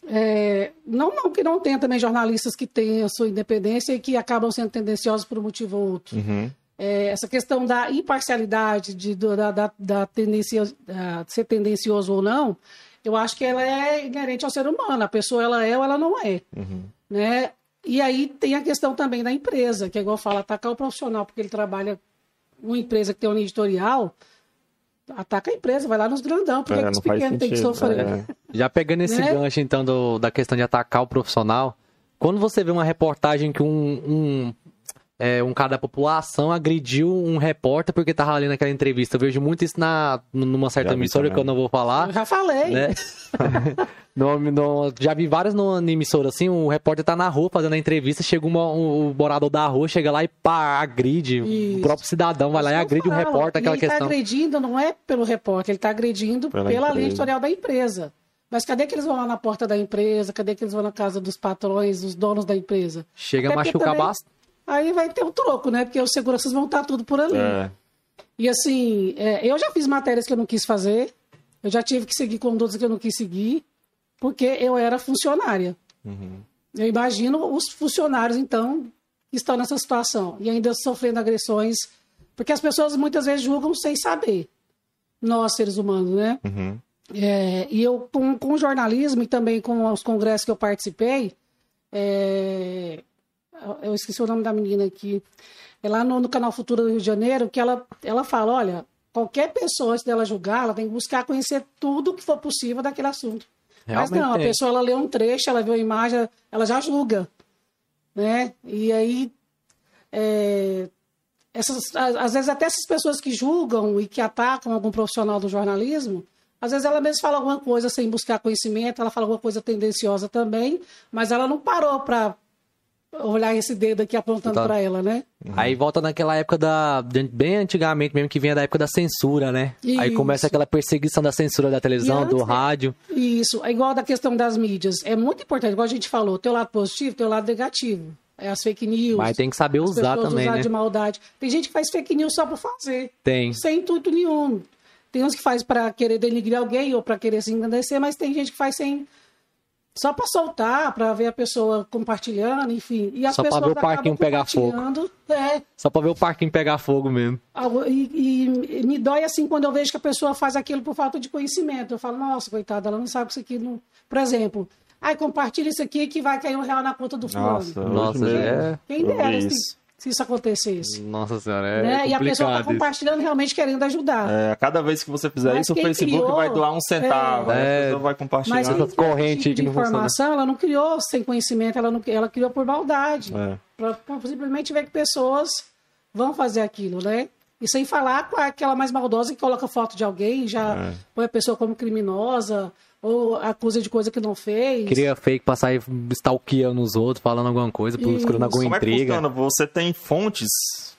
é, não, não que não tenha também jornalistas que a sua independência e que acabam sendo tendenciosos por um motivo ou outro. Uhum. É, essa questão da imparcialidade, de, da, da, da tendência, da ser tendencioso ou não, eu acho que ela é inerente ao ser humano. A pessoa ela é ou ela não é. Né? E aí tem a questão também da empresa, que é igual fala, atacar o profissional porque ele trabalha uma empresa que tem linha editorial, ataca a empresa, vai lá nos grandão, porque É, que os pequenos têm que sofrer. é. Já pegando esse Né? gancho, então, do- da questão de atacar o profissional, quando você vê uma reportagem que um, um, é, um cara da população agrediu um repórter porque tava ali naquela entrevista, eu vejo muito isso na, numa certa Já emissora que eu não vou falar. Eu já falei. né? No- no- já vi várias no, na emissora assim, o repórter tá na rua fazendo a entrevista, chega uma- um, o morador da rua, chega lá e pá, agride. O Isso. próprio cidadão vai lá e agride que o repórter, aquela e ele questão. está agredindo não é pelo repórter, ele está agredindo Pela pela, linha editorial da empresa. Mas cadê que eles vão lá na porta da empresa? Cadê que eles vão na casa dos patrões, dos donos da empresa? Chega a Até porque machucar também- bastante. Aí vai ter um troco, né? Porque os seguranças vão estar tudo por ali. É. E assim, é, eu já fiz matérias que eu não quis fazer, eu já tive que seguir condutas que eu não quis seguir, porque eu era funcionária. Eu imagino os funcionários, então, que estão nessa situação e ainda sofrendo agressões, porque as pessoas muitas vezes julgam sem saber. Nós, seres humanos, né? Uhum. É, e eu, com, com o jornalismo e também com os congressos que eu participei, é, eu esqueci o nome da menina aqui, é lá no, no Canal Futuro do Rio de Janeiro, que ela, ela fala, olha, qualquer pessoa, antes dela julgar, ela tem que buscar conhecer tudo que for possível daquele assunto. Mas Realmente não, a pessoa, ela lê um trecho, ela vê uma imagem, ela já julga, né? E aí, é, essas, às vezes até essas pessoas que julgam e que atacam algum profissional do jornalismo, às vezes ela mesma fala alguma coisa sem buscar conhecimento, ela fala alguma coisa tendenciosa também, mas ela não parou para olhar esse dedo aqui apontando Tá. pra ela, né? Aí volta naquela época da. Bem antigamente mesmo, que vinha da época da censura, né? Aí começa Isso. aquela perseguição da censura da televisão, antes, do é- rádio. Isso, é igual da questão das mídias. É muito importante, igual a gente falou, teu lado positivo, teu lado negativo. É as fake news. Mas tem que saber usar também, usar né? de maldade. Tem gente que faz fake news só por fazer. Tem. Sem intuito nenhum. Tem uns que faz pra querer denigrir alguém ou pra querer se engrandecer, mas tem gente que faz sem só pra soltar, pra ver a pessoa compartilhando, enfim. E as Só pessoas ver o parquinho pegar fogo. compartilhando. É, Só pra ver o parquinho pegar fogo mesmo. E, e- e me dói assim quando eu vejo que a pessoa faz aquilo por falta de conhecimento. Eu falo, nossa, coitada, ela não sabe que isso aqui não. Por exemplo, ai, compartilha isso aqui que vai cair um real na conta do fulano. Nossa, Nossa, é. Quem dera vi se, isso. se isso acontecesse. Nossa senhora, é né? E a pessoa está compartilhando realmente querendo ajudar. É, cada vez que você fizer Mas isso, o Facebook criou- vai doar um centavo. É. a pessoa vai compartilhar. Mas esse correntes tipo de informação, ela não criou sem conhecimento, ela, não, ela criou por maldade. É. Pra, pra simplesmente ver que pessoas vão fazer aquilo, né? E sem falar com aquela mais maldosa que coloca foto de alguém, já É. põe a pessoa como criminosa, ou acusa de coisa que não fez. Cria fake pra sair stalkeando os outros, falando alguma coisa, procurando alguma Como é que intriga. funciona? Você tem fontes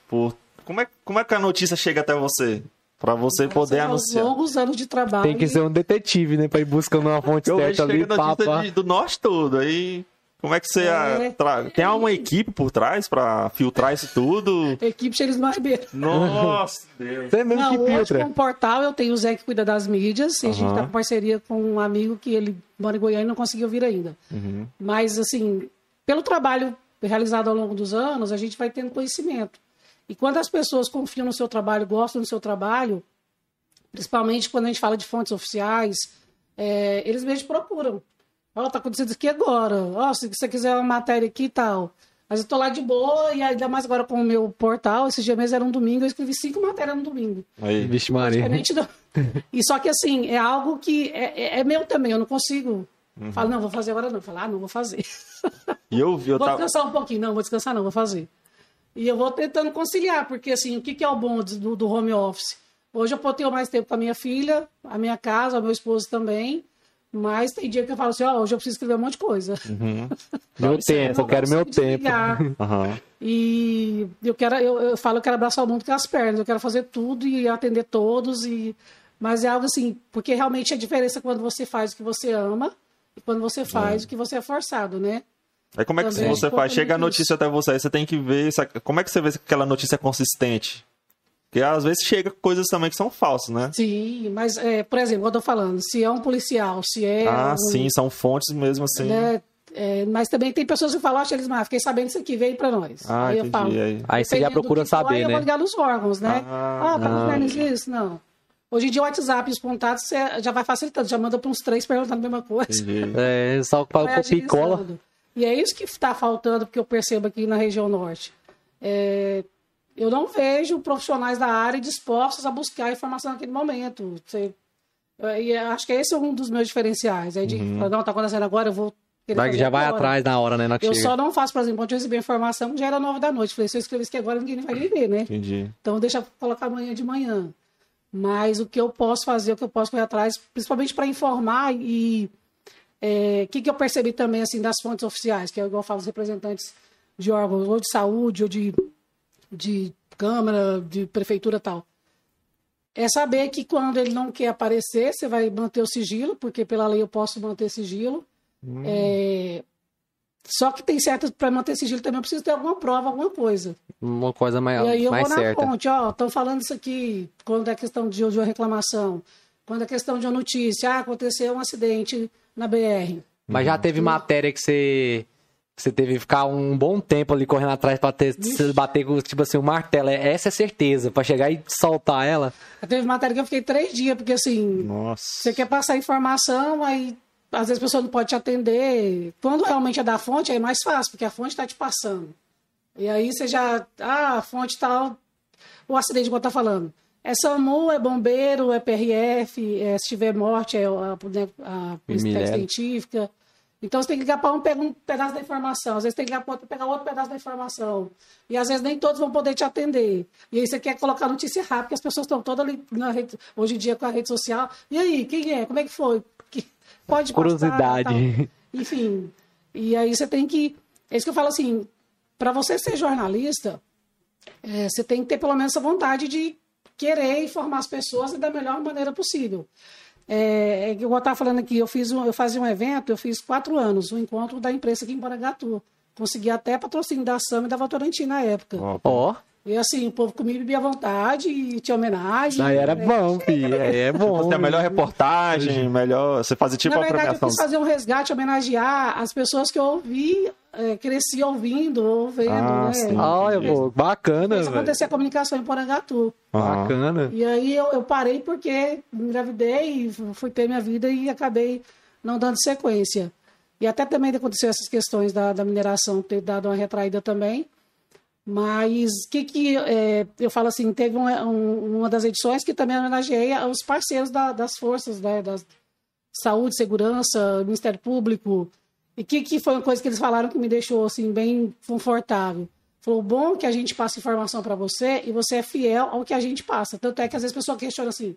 por. Como é, como é que a notícia chega até você? Pra você poder São anunciar. longos anos de trabalho. Tem que ser um detetive, né? Pra ir buscando uma fonte Eu certa ali, chega notícia papa. de- do norte todo. Aí. Como é que você. É. ah, tra- Tem uma equipe por trás pra filtrar isso tudo? Equipe Cheiros do Ribeiro. Nossa, Deus. Você mesmo Não, que hoje filtra. com o portal eu tenho o Zé que cuida das mídias. E a gente tá com parceria com um amigo que ele mora em Goiânia e não conseguiu vir ainda. Uhum. Mas, assim, pelo trabalho realizado ao longo dos anos, a gente vai tendo conhecimento. E quando as pessoas confiam no seu trabalho, gostam do seu trabalho, principalmente quando a gente fala de fontes oficiais, é, eles mesmos procuram. Ó, tá acontecendo isso aqui agora. Ó, se você quiser uma matéria aqui e tal. Mas eu tô lá de boa, e ainda mais agora com o meu portal, esses dias mesmo era um domingo, eu escrevi cinco matérias no domingo. Aí. Vixe Maria. Não. E só que assim, é algo que é, é- é meu também, eu não consigo. Falo, não, vou fazer agora não. Falo, ah, não vou fazer. E eu vi, eu vou tava. descansar um pouquinho, não, vou descansar não, vou fazer. E eu vou tentando conciliar, porque assim, o que, que é o bom do, do home office? Hoje eu posso ter mais tempo com a minha filha, a minha casa, o meu esposo também. Mas tem dia que eu falo assim, ó, hoje eu preciso escrever um monte de coisa. Meu tempo, eu quero meu consigo tempo. Aham. E eu quero, eu, eu falo que eu quero abraçar o mundo com as pernas, eu quero fazer tudo e atender todos. E... Mas é algo assim, porque realmente a diferença é quando você faz o que você ama e quando você faz o que você é forçado, né? Aí como é que Também você é um faz? Chega a notícia até você, aí você tem que ver. Como é que você vê se aquela notícia é consistente? Porque às vezes chega coisas também que são falsas, né? Sim, mas, é, por exemplo, eu tô falando, se é um policial, se é. ah, um, sim, são fontes mesmo assim. né, é, mas também tem pessoas que falam, acha eles, mas fiquei sabendo isso aqui, veio pra nós. Ah, aí eu entendi, falo. aí. Aí você já procura saber, aí Eu né? vou ligar nos órgãos, né? Ah, Ah, tá acontecendo isso? Não. Hoje em dia o WhatsApp e os contatos você já vai facilitando, já manda para uns três perguntando a mesma coisa. Entendi. É, só para copia e cola. E é isso que está faltando, porque eu percebo aqui na região norte. É, eu não vejo profissionais da área dispostos a buscar informação naquele momento. Você, e acho que esse é um dos meus diferenciais. É de, falar, não, está acontecendo agora, eu vou Vai, já vai agora. atrás na hora, né? Na Eu chega. só não faço, por exemplo, quando eu recebi a informação, já era nove da noite. Falei, se eu escrever isso aqui agora, ninguém vai nem ver, né? Entendi. Então deixa eu colocar amanhã de manhã. Mas o que eu posso fazer, o que eu posso correr atrás, principalmente para informar e é, o que, que eu percebi também assim das fontes oficiais, que é igual eu falo, os representantes de órgãos ou de saúde ou de, de câmara, de prefeitura tal. É saber que quando ele não quer aparecer, você vai manter o sigilo, porque pela lei eu posso manter sigilo. É, Só que tem certas, para manter sigilo também eu preciso ter alguma prova, alguma coisa. Uma coisa mais, E aí eu mais vou na certa. fonte, ó, estão falando isso aqui, quando é questão de, de uma reclamação, quando é questão de uma notícia, ah, aconteceu um acidente na BR. Mas já teve matéria que você. Você teve que ficar um bom tempo ali correndo atrás pra ter, bater com, tipo assim, o martelo. É- Essa é certeza. Pra chegar e soltar ela. Teve matéria que eu fiquei três dias, porque assim, Nossa. você quer passar informação, aí às vezes a pessoa não pode te atender. Quando realmente é da fonte, é mais fácil, porque a fonte está te passando. E aí você já, ah, a fonte tal, o acidente que eu tá falando. É SAMU, é bombeiro, é PRF, é, se tiver morte, é a, né, a polícia científica. Então você tem que ligar para um, pega um pedaço da informação, às vezes tem que ligar para outro, pegar outro pedaço da informação. E às vezes nem todos vão poder te atender. E aí você quer colocar notícia rápida, porque as pessoas estão todas ali na rede, hoje em dia com a rede social. E aí, quem é? Como é que foi? Pode passar, Curiosidade. Enfim. E aí você tem que. É isso que eu falo assim. para você ser jornalista, é, você tem que ter pelo menos essa vontade de querer informar as pessoas da melhor maneira possível. É, é eu estava falando aqui, eu fiz um, eu fazia um evento, eu fiz quatro anos, o um encontro da imprensa aqui em Parangatu. Consegui até patrocínio da SAM e da Votorantim na época. Ó. Oh. E assim, o povo comia bebia à vontade e tinha homenagem. Aí era bom, filho. Aí é bom. Você a melhor reportagem, melhor. Você fazia tipo Na a verdade, eu premiação. quis fazer um resgate, homenagear as pessoas que eu ouvi, é, cresci ouvindo ou vendo, Ah, né? sim. Pô, bacana, Isso velho. acontecia a comunicação em Porangatu. Aham. Bacana. E aí eu, eu parei porque me engravidei, fui ter minha vida e acabei não dando sequência. E até também aconteceu essas questões da, da mineração ter dado uma retraída também. Mas o que, que é, eu falo assim, teve um- um- uma das edições que também homenageei os parceiros da- das forças, né, das saúde, segurança, Ministério Público. E o que, que foi uma coisa que eles falaram que me deixou assim bem confortável. Falou, bom que a gente passa informação para você e você é fiel ao que a gente passa. Tanto é que às vezes a pessoa questiona assim,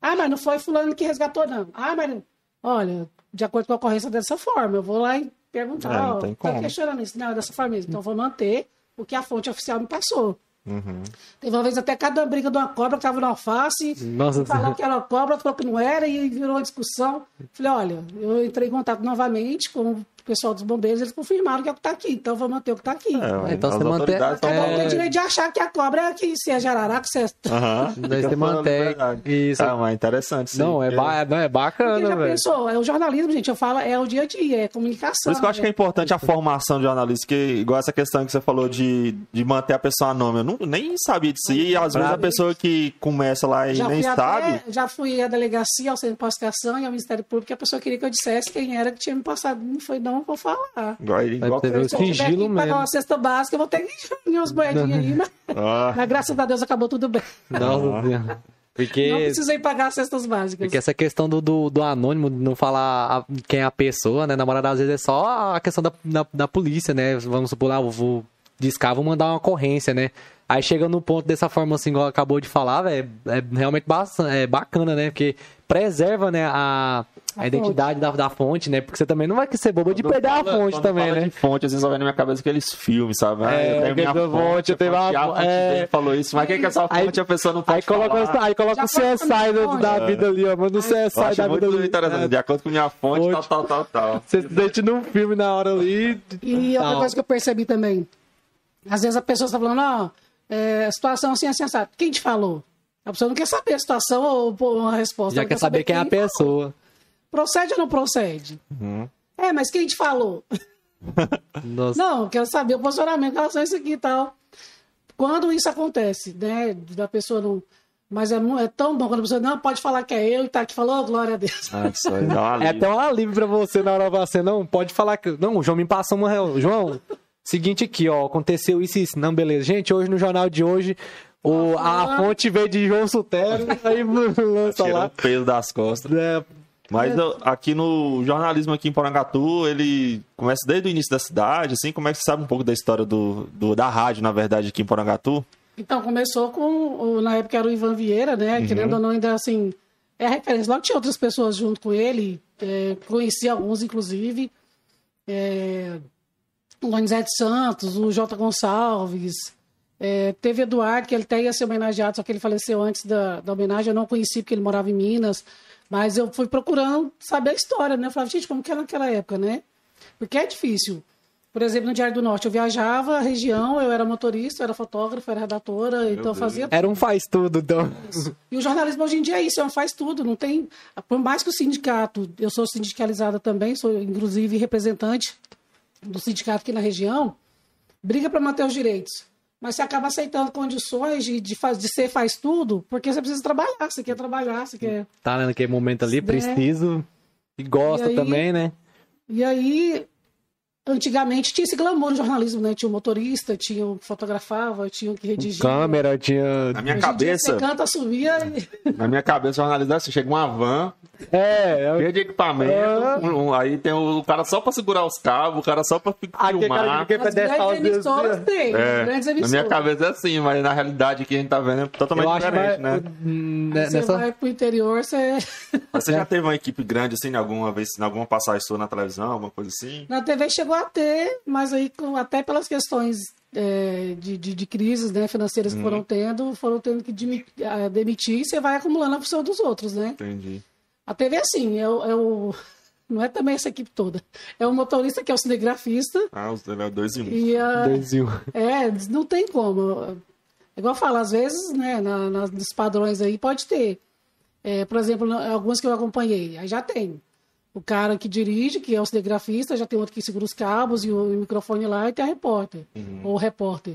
ah, mas não foi fulano que resgatou, não. Ah, mas, olha, de acordo com a ocorrência dessa forma, eu vou lá e perguntar, É, não ó, tem tá como. questionando isso. Não, é dessa forma mesmo. Então eu vou manter o que a fonte oficial me passou. Uhum. Teve uma vez até cada briga de uma cobra que tava no alface, Nossa, falou que era uma cobra, falou que não era, e virou uma discussão. Falei, olha, eu entrei em contato novamente com o pessoal dos bombeiros, eles confirmaram que é o que está aqui, então eu vou manter o que está aqui. É, Então você mantém- Cada um tem é. direito de achar que a cobra é que se é jararaca, se é... Aham. Daí você mantém. Isso. Ah, mas interessante. sim, Não, é, ba... não, é bacana, já pensou, é o jornalismo, gente, eu falo, é o dia a dia, é comunicação. Por isso que eu acho que é importante a formação de jornalista, que igual essa questão que você falou de, de manter a pessoa anônima. Eu não, nem sabia disso. E às vezes a pessoa que começa lá e já nem sabe. até, já fui à delegacia, ao centro de pacificação e ao Ministério Público, e a pessoa queria que eu dissesse quem era que tinha me passado. Não foi, não, vou falar. Igual, igual ter- que- Se eu tiver sigilo que pagar uma cesta básica, eu vou ter que umas moedinhas aí, mas, Ah, mas graças a Deus acabou tudo bem. Nossa Senhora. Porque, Não precisei pagar as cestas básicas. porque essa questão do, do, do anônimo, de não falar a- quem é a pessoa, né? Na maioria das vezes é só a questão da, da, da polícia, né? Vamos supor, lá, eu vou discar, vou mandar uma ocorrência, né? Aí chega no ponto dessa forma assim, igual acabou de falar, velho, é realmente ba- é bacana, né? Porque preserva, né, a, a, A identidade da, da fonte, né? Porque você também não vai ser bobo de quando perder a fala- fonte quando também, fala né? de fonte, às vezes só vem na minha cabeça aqueles filmes, sabe? Ah, É, eu tenho minha fonte, fonte, eu tenho fonte, uma- a fonte é. falou isso, mas quem que é essa Aí- fonte a pessoa não pode Aí coloca, falar. aí coloca Já o CSI do- da vida ali, ó. Manda o Eu CSI da vida muito ali. interessante, É, de acordo com minha fonte, Fonte. tal, tal, tal, tal. Você se sente num filme na hora ali. E outra coisa que eu percebi também, às vezes a pessoa está falando, ó, é, situação assim, assim, assim. Quem te falou? A pessoa não quer saber a situação ou uma resposta. Já ela quer saber quem é a falou. pessoa. Procede ou não procede? Uhum. É, mas quem te falou? Nossa. Não, quero saber o posicionamento em relação a isso aqui e tal. Quando isso acontece, né, da pessoa não... Mas é, é tão bom quando a pessoa não pode falar que é eu e tá aqui falou, glória a Deus. Ah, dá uma É até um alívio pra você na hora você não pode falar que. Não, o João me passou uma real. João, seguinte aqui, ó. Aconteceu isso e isso. Não, beleza. Gente, hoje no jornal de hoje, o, a fonte veio de João Sutero. aí lança Tirou o lá. peso das costas. É, Mas eu- aqui no jornalismo aqui em Porangatu, ele começa desde o início da cidade, assim, como é que você sabe um pouco da história do, do- da rádio, na verdade, aqui em Porangatu? Então, começou com, o- na época era o Ivan Vieira, né? Querendo ou não, ainda assim, é a referência. Logo tinha outras pessoas junto com ele, é, conheci alguns, inclusive. É, o Lonizete Santos, o Jota Gonçalves. é, teve Eduardo, que ele até ia ser homenageado, só que ele faleceu antes da, da homenagem. Eu não conheci porque ele morava em Minas. Mas eu fui procurando saber a história, né? Eu falava, gente, como que era naquela época, né? Porque é difícil. Por exemplo, no Diário do Norte, eu viajava a região, eu era motorista, eu era fotógrafa, era redatora, então eu fazia era um faz tudo, então. e o jornalismo hoje em dia é isso, é um faz tudo, não tem. Por mais que o sindicato, eu sou sindicalizada também, sou inclusive representante do sindicato aqui na região, briga para manter os direitos. Mas você acaba aceitando condições de, de, faz, de ser faz tudo, porque você precisa trabalhar, você quer trabalhar, você quer. Tá né, naquele momento ali, É. preciso. E gosta E aí- também, né? E aí, antigamente tinha esse glamour no jornalismo, né? Tinha o motorista, tinha o que fotografava, tinha o que redigia. Câmera, tinha. Na minha Hoje em dia cabeça, Você canta, assovia e... na minha cabeça, jornalista é assim, chega uma van, É, é cheia de equipamento, um- um- aí tem o cara só pra segurar os cabos, o cara só pra fi- Aquele cara filmar. que As grandes emissoras assim, tem, É, grandes na minha emissoras. cabeça é assim, mas na realidade que a gente tá vendo é totalmente Eu acho diferente, que né? né? Você nessa. vai pro interior, você... Mas você já teve uma equipe grande, assim, alguma vez, em alguma passagem sua na televisão, alguma coisa assim? Na TV chegou a ter, mas aí até pelas questões é, de, de, de crises né, financeiras que foram tendo, foram tendo que demi- demitir e você vai acumulando a função dos outros, né? Entendi. A TV é assim, é o, é o- não é também essa equipe toda. É o motorista que é o cinegrafista Ah, os é dois em um. e a, Dois e um. é, não tem como. É Igual eu falo, às vezes, né, na, nas- nos padrões aí pode ter. É, por exemplo, alguns que eu acompanhei, aí já tem. O cara que dirige, que é o cinegrafista, já tem outro que segura os cabos e o, microfone lá, e tem a repórter, ou o repórter.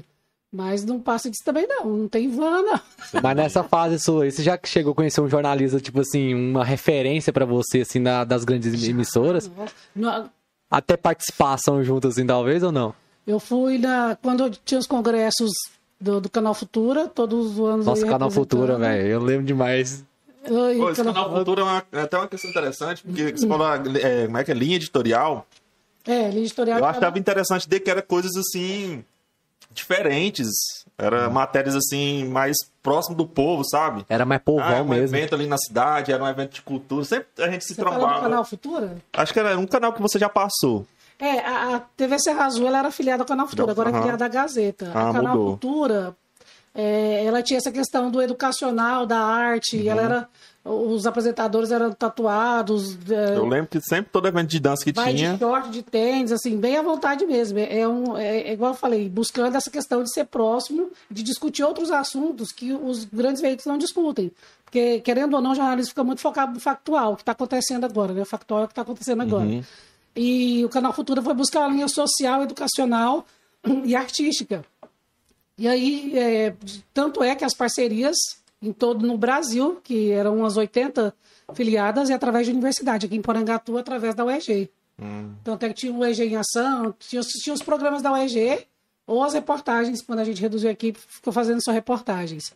Mas não passa disso também, não. Não tem van, não. Mas nessa fase sua, você já chegou a conhecer um jornalista, tipo assim, uma referência pra você, assim, na- das grandes emissoras? Não, Até participação junto, assim, talvez, ou não? Eu fui na. Quando tinha os congressos do, do Canal Futura, todos os anos. Nossa, Canal Futura, velho, eu lembro demais. Ia Pô, esse Canal- Futuro é, uma- é até uma questão interessante, porque você falou, é, como é que é, linha editorial. É, linha editorial. Eu achava interessante de que era coisas assim, diferentes. Era matérias assim, mais próximo do povo, sabe? Era mais povão Ah, é um mesmo. evento ali na cidade, era um evento de cultura. Sempre a gente se Você trombava. Canal Futura? Acho que era um canal que você já passou. É, a, a TV Serra Azul ela era afiliada ao Canal Futura, agora é Aham. afiliada à Gazeta. Ah, a Canal mudou. Futura, é, ela tinha essa questão do educacional, da arte, Uhum. ela era. Os apresentadores eram tatuados. é, Eu lembro que sempre todo evento de dança que vai tinha. de short, de tênis, assim, bem à vontade mesmo. É, é um, é, é igual eu falei, buscando essa questão de ser próximo, de discutir outros assuntos que os grandes veículos não discutem. Porque, querendo ou não, o jornalismo fica muito focado no factual, o que está acontecendo agora, né? O factual é o que está acontecendo agora. E o Canal Futura foi buscar uma linha social, educacional e artística. E aí, é, tanto é que as parcerias em todo no Brasil, que eram umas 80 filiadas, e através de universidade, aqui em Porangatu, através da UEG. Tanto é que tinha o UEG em ação, tinha, os- tinha os programas da UEG, ou as reportagens, quando a gente reduziu a equipe, ficou fazendo só reportagens.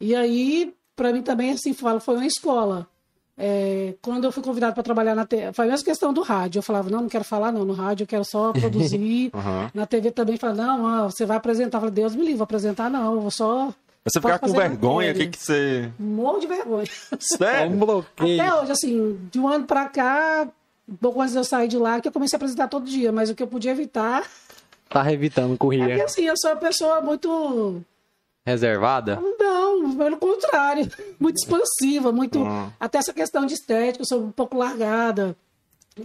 E aí, para mim também, assim, falo, foi uma escola. É, quando eu fui convidado para trabalhar na TV, foi a mesma questão do rádio. Eu falava, não, não quero falar não, no rádio eu quero só produzir. Aham. Na TV também fala, não, você vai apresentar. Eu falei, Deus me livre, vou apresentar não, eu vou só... Você ficar com vergonha, o que, que você. Morro de vergonha. Sério? Um bloqueio. Até hoje, assim, de um ano pra cá, um pouco antes de eu sair de lá, que eu comecei a apresentar todo dia, mas o que eu podia evitar... Tá evitando É que correr assim, eu sou uma pessoa muito... reservada? Não, pelo contrário. Muito expansiva, muito. Ah. Até essa questão de estética, eu sou um pouco largada.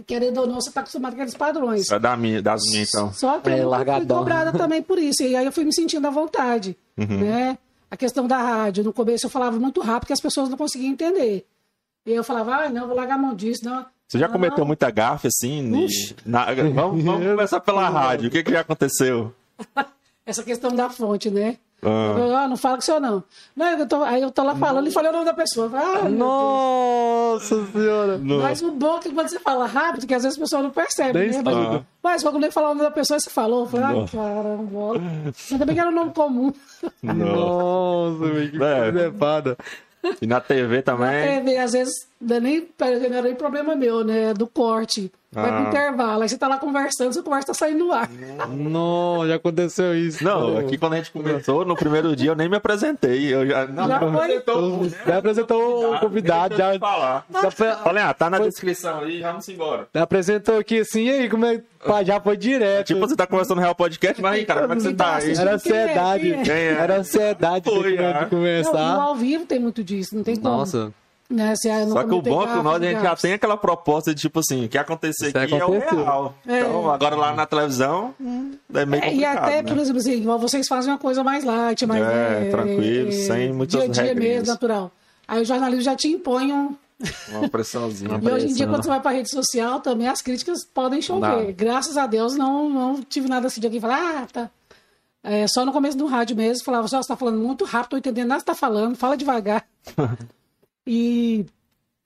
Querendo ou não, você está acostumado com aqueles padrões. É da minha, das minhas, então. Só que É, eu fui cobrada também por isso. E aí eu fui me sentindo à vontade. Uhum. Né? A questão da rádio, no começo eu falava muito rápido que as pessoas não conseguiam entender. E eu falava, ah, não, vou largar a mão disso. Não. Você já Não, cometeu muita gafe, assim? na- Vamos, vamos começar pela rádio. O que, que já aconteceu? Essa questão da fonte, né? Ah. Eu, ah, não fala com o senhor, não. não eu tô- aí eu tô lá falando e falei o nome da pessoa. Eu Ah. Nossa senhora! Mas o bom é que quando você fala rápido, que às vezes a pessoa não percebe, Nem né? Mas, estuda. mas quando ele falar o nome da pessoa, você falou. Eu falei, Nossa. caramba. Ainda bem que era um nome comum. Nossa, que É. coisa levada. E na TV também? É, às vezes, é nem, não era nem problema meu, né? Do corte. Vai pro Ah. intervalo. Aí você tá lá conversando, sua conversa tá saindo no ar. Não, já aconteceu isso. Não, aqui quando a gente começou, no primeiro dia eu nem me apresentei. Eu já, não, Já me foi? apresentou, Já apresentou o convidado, já, falar. já Falei, ah, tá na descrição aí, vamos embora. já apresentou aqui assim, e aí, como é pá, já foi direto. Tipo, você tá conversando no Real Podcast, mas aí, cara, como é que você tá aí? Era ansiedade, Quem é? era ansiedade de Foi, de é. Não, no começar. ao vivo tem muito disso, não tem como. Nossa, Né? Se, ah, não Só que o bom é que nós a gente já gafe. tem aquela proposta de tipo assim, o que acontecer Isso aqui é o aconteceu. real. É. Então, agora lá na televisão, é meio É, e até, né? por exemplo, assim, igual vocês fazem uma coisa mais light, mais É, tranquilo, sem muitas dia a dia mesmo, natural. Aí o jornalismo já te impõe um. Uma pressãozinha. E hoje em dia, quando você vai para rede social, também as críticas podem chover. Não. Graças a Deus, não, não tive nada assim de alguém falar, ah, tá. É, só no começo do rádio mesmo, falava, "Só, você está falando muito rápido, tô entendendo nada que você está falando, fala devagar. e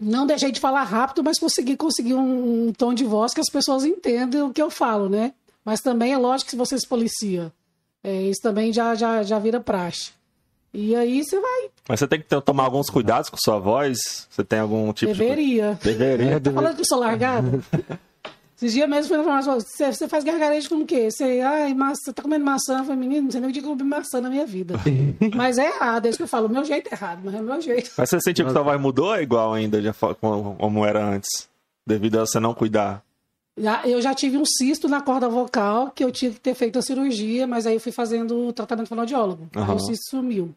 não deixei de falar rápido, mas consegui conseguir um, um tom de voz que as pessoas entendem o que eu falo, né? Mas também é lógico que se você se policia. É, isso também já, já, já vira praxe. E aí você vai, Mas você tem que tomar alguns cuidados com sua voz? Você tem algum tipo de... deveria. Deveria. Tá falando que eu sou largada? Esses dias mesmo fui na farmácia, você, você faz gargarejo com o quê? Você, ai, maçã, você tá comendo maçã? Eu falei, menino, não sei nem o dia que eu comi maçã na minha vida. mas é errado, é isso que eu falo, o meu jeito é errado, mas é o meu jeito. Mas você sentiu que sua voz mudou ou é igual ainda fo- como, como era antes? Devido a você não cuidar? Já- Eu já tive um cisto na corda vocal, que eu tinha que ter feito a cirurgia, mas aí eu fui fazendo o tratamento fonoaudiólogo. Aí Aham. o cisto sumiu.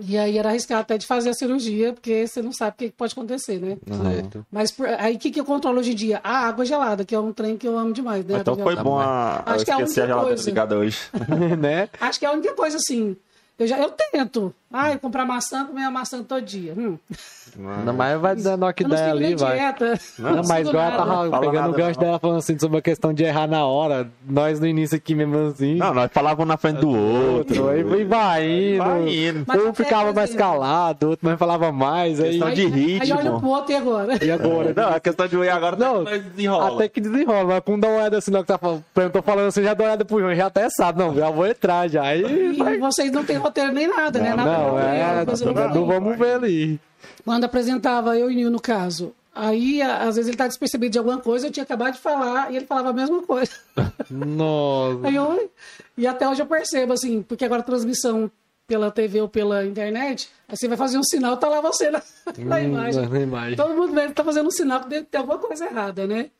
E aí era arriscado até de fazer a cirurgia, porque você não sabe o que pode acontecer, né? Certo. Mas por- aí o que, que eu controlo hoje em dia? A água gelada, que é um trem que eu amo demais, né? Então foi bom a, eu Acho que é a esqueci a única geladeira coisa. ligada hoje. né? Acho que é a única coisa assim. Eu, já, eu tento. Ai, comprar maçã, comer a maçã todo dia. Hum. Não, mas vai dando uma não ideia ali, vai. dieta. Não, mas igual ela nada. tava Fala pegando nada, o gancho não. dela falando assim sobre a questão de errar na hora. Nós no início aqui mesmo assim. Não, nós falávamos na frente do outro. outro, aí aí vai indo. Vai indo. Mas um ficava mais exemplo, calado, outro mais falava mais. Aí, Questão de Aí ritmo. olha pro outro e agora. e agora? Não, a questão de ir agora Não, tá desenrola. Até que desenrola, mas quando dá uma olhada assim, não, que tá falando, eu tô falando assim, já dá uma olhada pro João, já até sabe, não, já vou entrar já. Aí, E vocês não têm roteiro nem nada, né? Nada não, ver, é, não, não vamos ver ali. Quando apresentava eu e Nil no caso, aí às vezes ele tá despercebido de alguma coisa, eu tinha acabado de falar e ele falava a mesma coisa. Nossa. Aí eu, e até hoje eu percebo, assim, porque agora a transmissão pela TV ou pela internet, aí você vai fazer um sinal, tá lá você na, na imagem. Hum, na imagem. Todo mundo vê que tá fazendo um sinal que deve ter alguma coisa errada, né?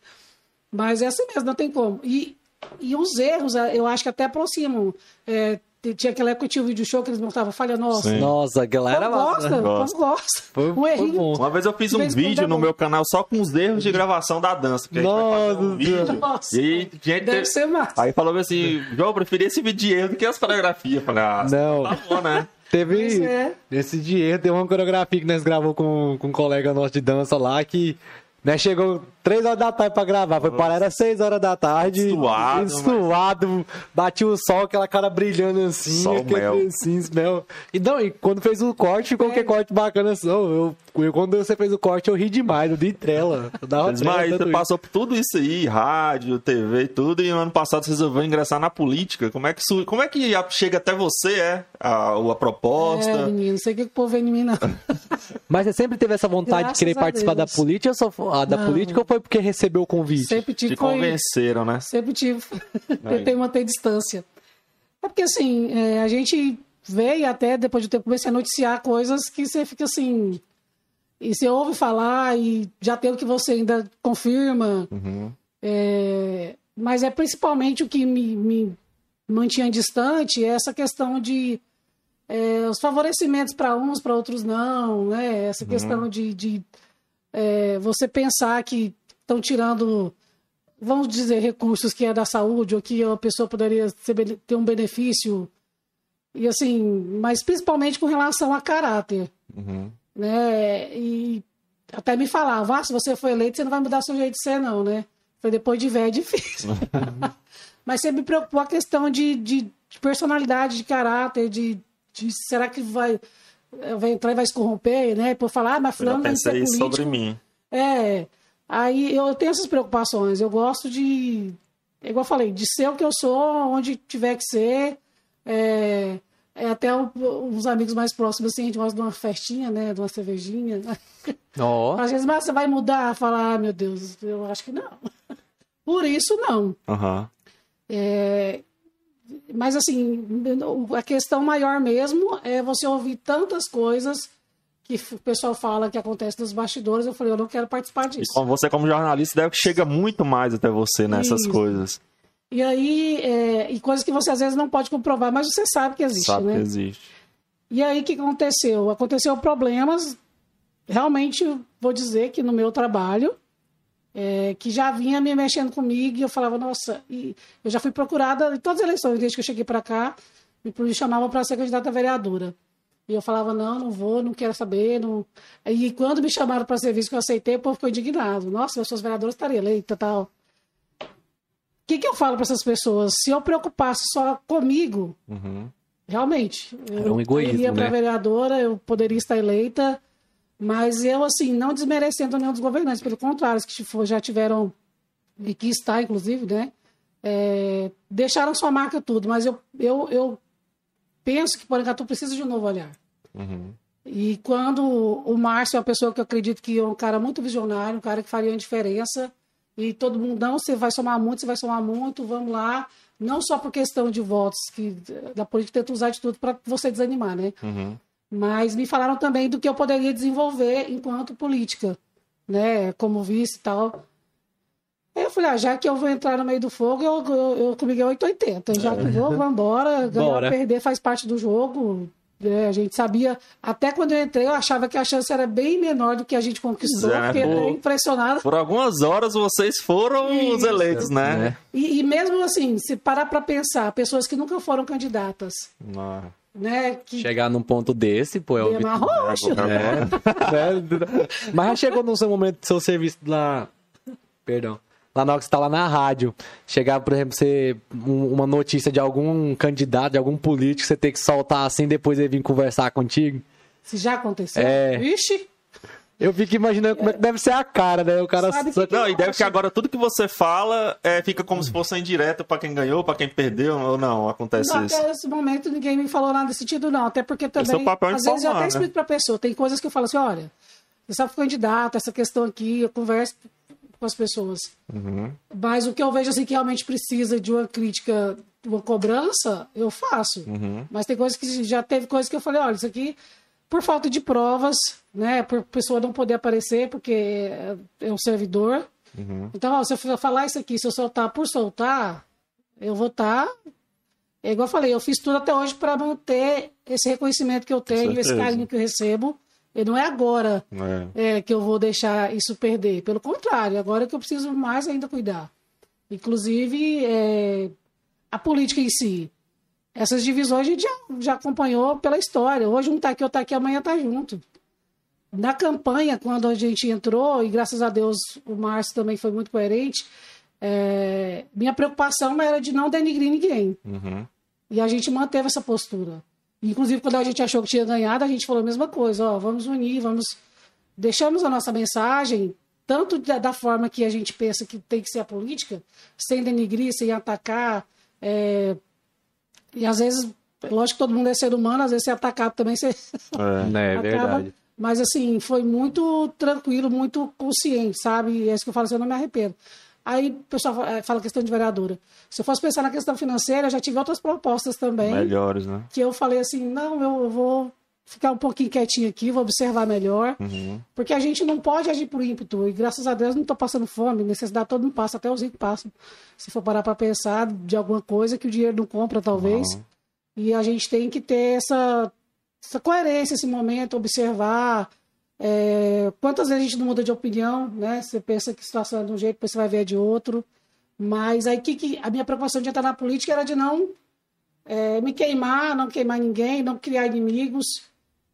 Mas é assim mesmo, não tem como. E, e os erros, eu acho que até aproximam. É, tinha aquela época que tinha o vídeo show que eles mostravam falha nossa. Sim. Nossa, aquela era gosta, como gosta. Foi, um foi errinho. bom. Uma vez eu fiz um vídeo no meu canal só com os erros de gravação da dança. Porque a gente vai fazer um Nossa, vídeo. Nossa. E aí, gente, Deve ser massa. Aí falou assim, João, eu preferi esse vídeo de erro do que as coreografias. Falei, ah, Não. tá bom, né? Teve. É. Esse dia tem uma coreografia que nós gravamos com, com um colega nosso de dança lá que. Né, chegou 3 horas da tarde pra gravar. Foi parar, era 6 horas da tarde. Suado, suado. Bati o sol, aquela cara brilhando assim. Sol aquele mel. Assim, mel. E, não, e quando fez o corte, ficou que corte bacana assim. Eu, eu, quando você fez o corte, eu ri demais. Eu dei trela. Eu dava Mas trela, mas você isso. passou por tudo isso aí, rádio, TV e tudo, e no ano passado você resolveu ingressar na política. Como é que, su- como é que chega até você, é? A, a proposta? É, menino, não sei o que o povo vê em mim, não. Mas você sempre teve essa vontade Graças de querer participar da Deus. política, ou só, ah, da Não. política ou foi porque recebeu o convite? Sempre tive Te foi- convenceram, né? Sempre tive. Tentei manter distância. É porque, assim, é, a gente vê e até depois de um tempo comecei a noticiar coisas que você fica assim. E você ouve falar e já tem o que você ainda confirma. É, mas é principalmente o que me, me mantinha distante é essa questão de é, os favorecimentos para uns, para outros não, né? Essa questão de, de é, você pensar que estão tirando, vamos dizer, recursos que é da saúde ou que a pessoa poderia ter um benefício. E assim, mas principalmente com relação a caráter. Né? E até me falavam, ah, se você for eleito, você não vai mudar seu jeito de ser, não, né? Foi depois de velho é difícil. mas sempre me preocupou a questão de, de, de personalidade, de caráter, de, de será que vai, vai entrar e vai se corromper, né? Por falar, ah, mas fulano vai ser isso político. sobre mim. É. Aí eu tenho essas preocupações. Eu gosto de. Igual eu falei, de ser o que eu sou, onde tiver que ser. É, é até o- os amigos mais próximos, assim, a gente gosta de uma festinha, né? De uma cervejinha. Ó. Às vezes, mas você vai mudar, falar, ah, meu Deus, eu acho que não. Por isso, não. Aham. É, mas assim, a questão maior mesmo é você ouvir tantas coisas que o pessoal fala que acontece nos bastidores. Eu falei, eu não quero participar E disso. como você, como jornalista, deve que chega muito mais até você nessas Isso. coisas. E aí, é, e coisas que você às vezes não pode comprovar, mas você sabe que existe, Sabe né? que existe. E aí, o que aconteceu? Aconteceu problemas, realmente, vou dizer que no meu trabalho, é, que já vinha me mexendo comigo, e eu falava, nossa, e eu já fui procurada em todas as eleições, desde que eu cheguei para cá, me me chamavam para ser candidata a vereadora. E eu falava, não, não vou, não quero saber. Não... E quando me chamaram para serviço que eu aceitei, o povo ficou indignado. Nossa, eu sou vereadora, estaria eleita e tal. O que, que eu falo para essas pessoas? Se eu preocupasse só comigo, Uhum. realmente, Era um eu egoísmo, iria para né? vereadora, eu poderia estar eleita, mas eu, assim, não desmerecendo nenhum dos governantes, pelo contrário, os que já tiveram, e que está, inclusive, né, é, deixaram sua marca tudo, mas eu, eu, eu penso que Porangatu precisa de um novo olhar. Uhum. E quando o Márcio é uma pessoa que eu acredito que é um cara muito visionário, um cara que faria uma diferença, e todo mundo, não, você vai somar muito, você vai somar muito, vamos lá. Não só por questão de votos, que da política tenta usar de tudo para você desanimar, né? Uhum. Mas me falaram também do que eu poderia desenvolver enquanto política, né? Como vice e tal. Aí eu falei, ah, já que eu vou entrar no meio do fogo, eu, eu, eu comigo é 880. Já que vou, vambora. Ganhar Bora. perder faz parte do jogo. É, a gente sabia, até quando eu entrei, eu achava que a chance era bem menor do que a gente conquistou. É, Fiquei até impressionado. Por algumas horas vocês foram os Isso. eleitos, né? E, e mesmo assim, se parar para pensar, pessoas que nunca foram candidatas, Ah, né? Que Chegar num ponto desse, pô, é o é mais roxo. É. Mas já chegou no seu momento do seu serviço lá. Perdão. Lá na hora que você tá lá na rádio. Chegar, por exemplo, você. um- uma notícia de algum candidato, de algum político, você ter que soltar assim depois ele vir conversar contigo. Se já aconteceu. É. Vixe, Eu fico imaginando como é que deve ser a cara, né? O cara. Sabe só- que- Não, e deve que agora tudo que você fala é, fica como se fosse indireto pra quem ganhou, pra quem perdeu, ou não? Acontece não, isso. até esse momento ninguém me falou nada nesse sentido, não. Até porque também. Seu papel é às vezes eu até né? explico pra pessoa. Tem coisas que eu falo assim: olha, você sabe candidato, essa questão aqui, eu converso com as pessoas. Uhum. Mas o que eu vejo assim que realmente precisa de uma crítica, uma cobrança, eu faço. Uhum. Mas tem coisas que já teve coisas que eu falei, olha, isso aqui por falta de provas, né, por pessoa não poder aparecer porque é, um servidor. Uhum. Então, ó, se eu falar isso aqui, se eu soltar por soltar, eu vou estar é igual eu falei, eu fiz tudo até hoje para manter esse reconhecimento que eu tenho, esse carinho que eu recebo. Não é agora É. é, que eu vou deixar isso perder. Pelo contrário, agora é que eu preciso mais ainda cuidar. Inclusive, é, a política em si. Essas divisões a gente já, já acompanhou pela história. Hoje um tá aqui, outro tá aqui, amanhã tá junto. Na campanha, quando a gente entrou, e graças a Deus o Márcio também foi muito coerente, é, minha preocupação era de não denigrir ninguém. Uhum. E a gente manteve essa postura. Inclusive, quando a gente achou que tinha ganhado, a gente falou a mesma coisa. Ó, vamos unir, vamos. Deixamos a nossa mensagem, tanto da, da forma que a gente pensa que tem que ser a política, sem denigrir, sem atacar. é, E às vezes, lógico que todo mundo é ser humano, às vezes ser atacado também você É. É acaba. verdade. Mas assim, foi muito tranquilo, muito consciente, sabe? É isso que eu falo assim, eu não me arrependo. Aí o pessoal eh, fala questão de vereadora. Se eu fosse pensar na questão financeira, eu já tive outras propostas também Melhores, né? que eu falei assim, não, eu, eu vou ficar um pouquinho quietinho aqui, vou observar melhor, Uhum. porque a gente não pode agir por ímpeto, e graças a Deus não estou passando fome, necessidade todo mundo passa, até os ricos passam, se for parar para pensar de alguma coisa que o dinheiro não compra, talvez, Uhum. e a gente tem que ter essa, essa coerência, esse momento, observar, é, quantas vezes a gente não muda de opinião, né, você pensa que a situação é de um jeito, depois você vai ver de outro, mas aí que, que a minha preocupação de entrar na política era de não é, me queimar, não queimar ninguém, não criar inimigos.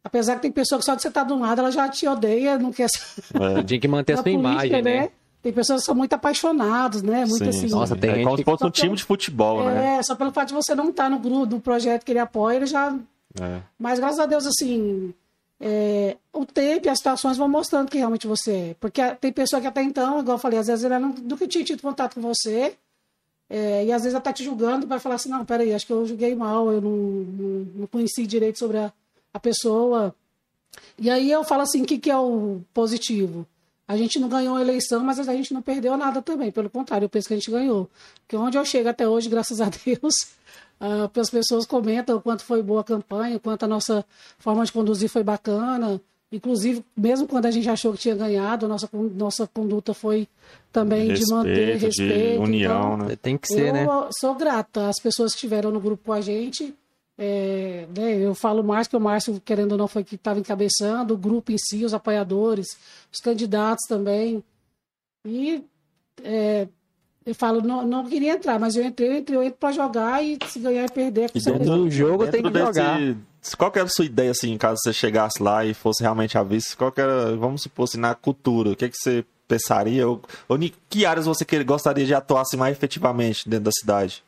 Apesar que tem pessoa que só de você estar de um lado, ela já te odeia, não quer. É. Tinha que manter a Na sua imagem, né? Tem pessoas que são muito apaixonadas, né? Muito Sim, assim. Nossa, tem é gente como se que- fosse um time de futebol, né? É, só pelo fato de você não estar no grupo, no projeto que ele apoia, ele já. É. Mas graças a Deus, assim, é, o tempo e as situações vão mostrando que realmente você é. Porque tem pessoa que até então, igual eu falei, às vezes ela nunca tinha tido contato com você. é, e às vezes ela tá te julgando vai falar assim, não, peraí, acho que eu julguei mal, eu não, não, não conheci direito sobre a, a pessoa. E aí eu falo assim, o que, que é o positivo? A gente não ganhou a eleição, mas a gente não perdeu nada também. Pelo contrário, eu penso que a gente ganhou. Porque onde eu chego até hoje, graças a Deus, ah, as pessoas comentam o quanto foi boa a campanha, o quanto a nossa forma de conduzir foi bacana. Inclusive, mesmo quando a gente achou que tinha ganhado, a nossa, nossa conduta foi também de manter Respeito, de respeito. união, então, né? Tem que ser, eu né? sou grata às pessoas que estiveram no grupo com a gente. É, né, eu falo mais que o Márcio, querendo ou não, foi que estava encabeçando, o grupo em si, os apoiadores, os candidatos também. E é, eu falo, não, não queria entrar, mas eu entrei, eu entrei, eu entro para jogar e se ganhar e perder. com E dentro do jogo tem que jogar. Qual que era a sua ideia, assim, caso você chegasse lá e fosse realmente a vice? Qual que era, vamos supor assim, na cultura, o que, que você pensaria? Ou, ou em que áreas você quer- gostaria de atuar assim, mais efetivamente dentro da cidade?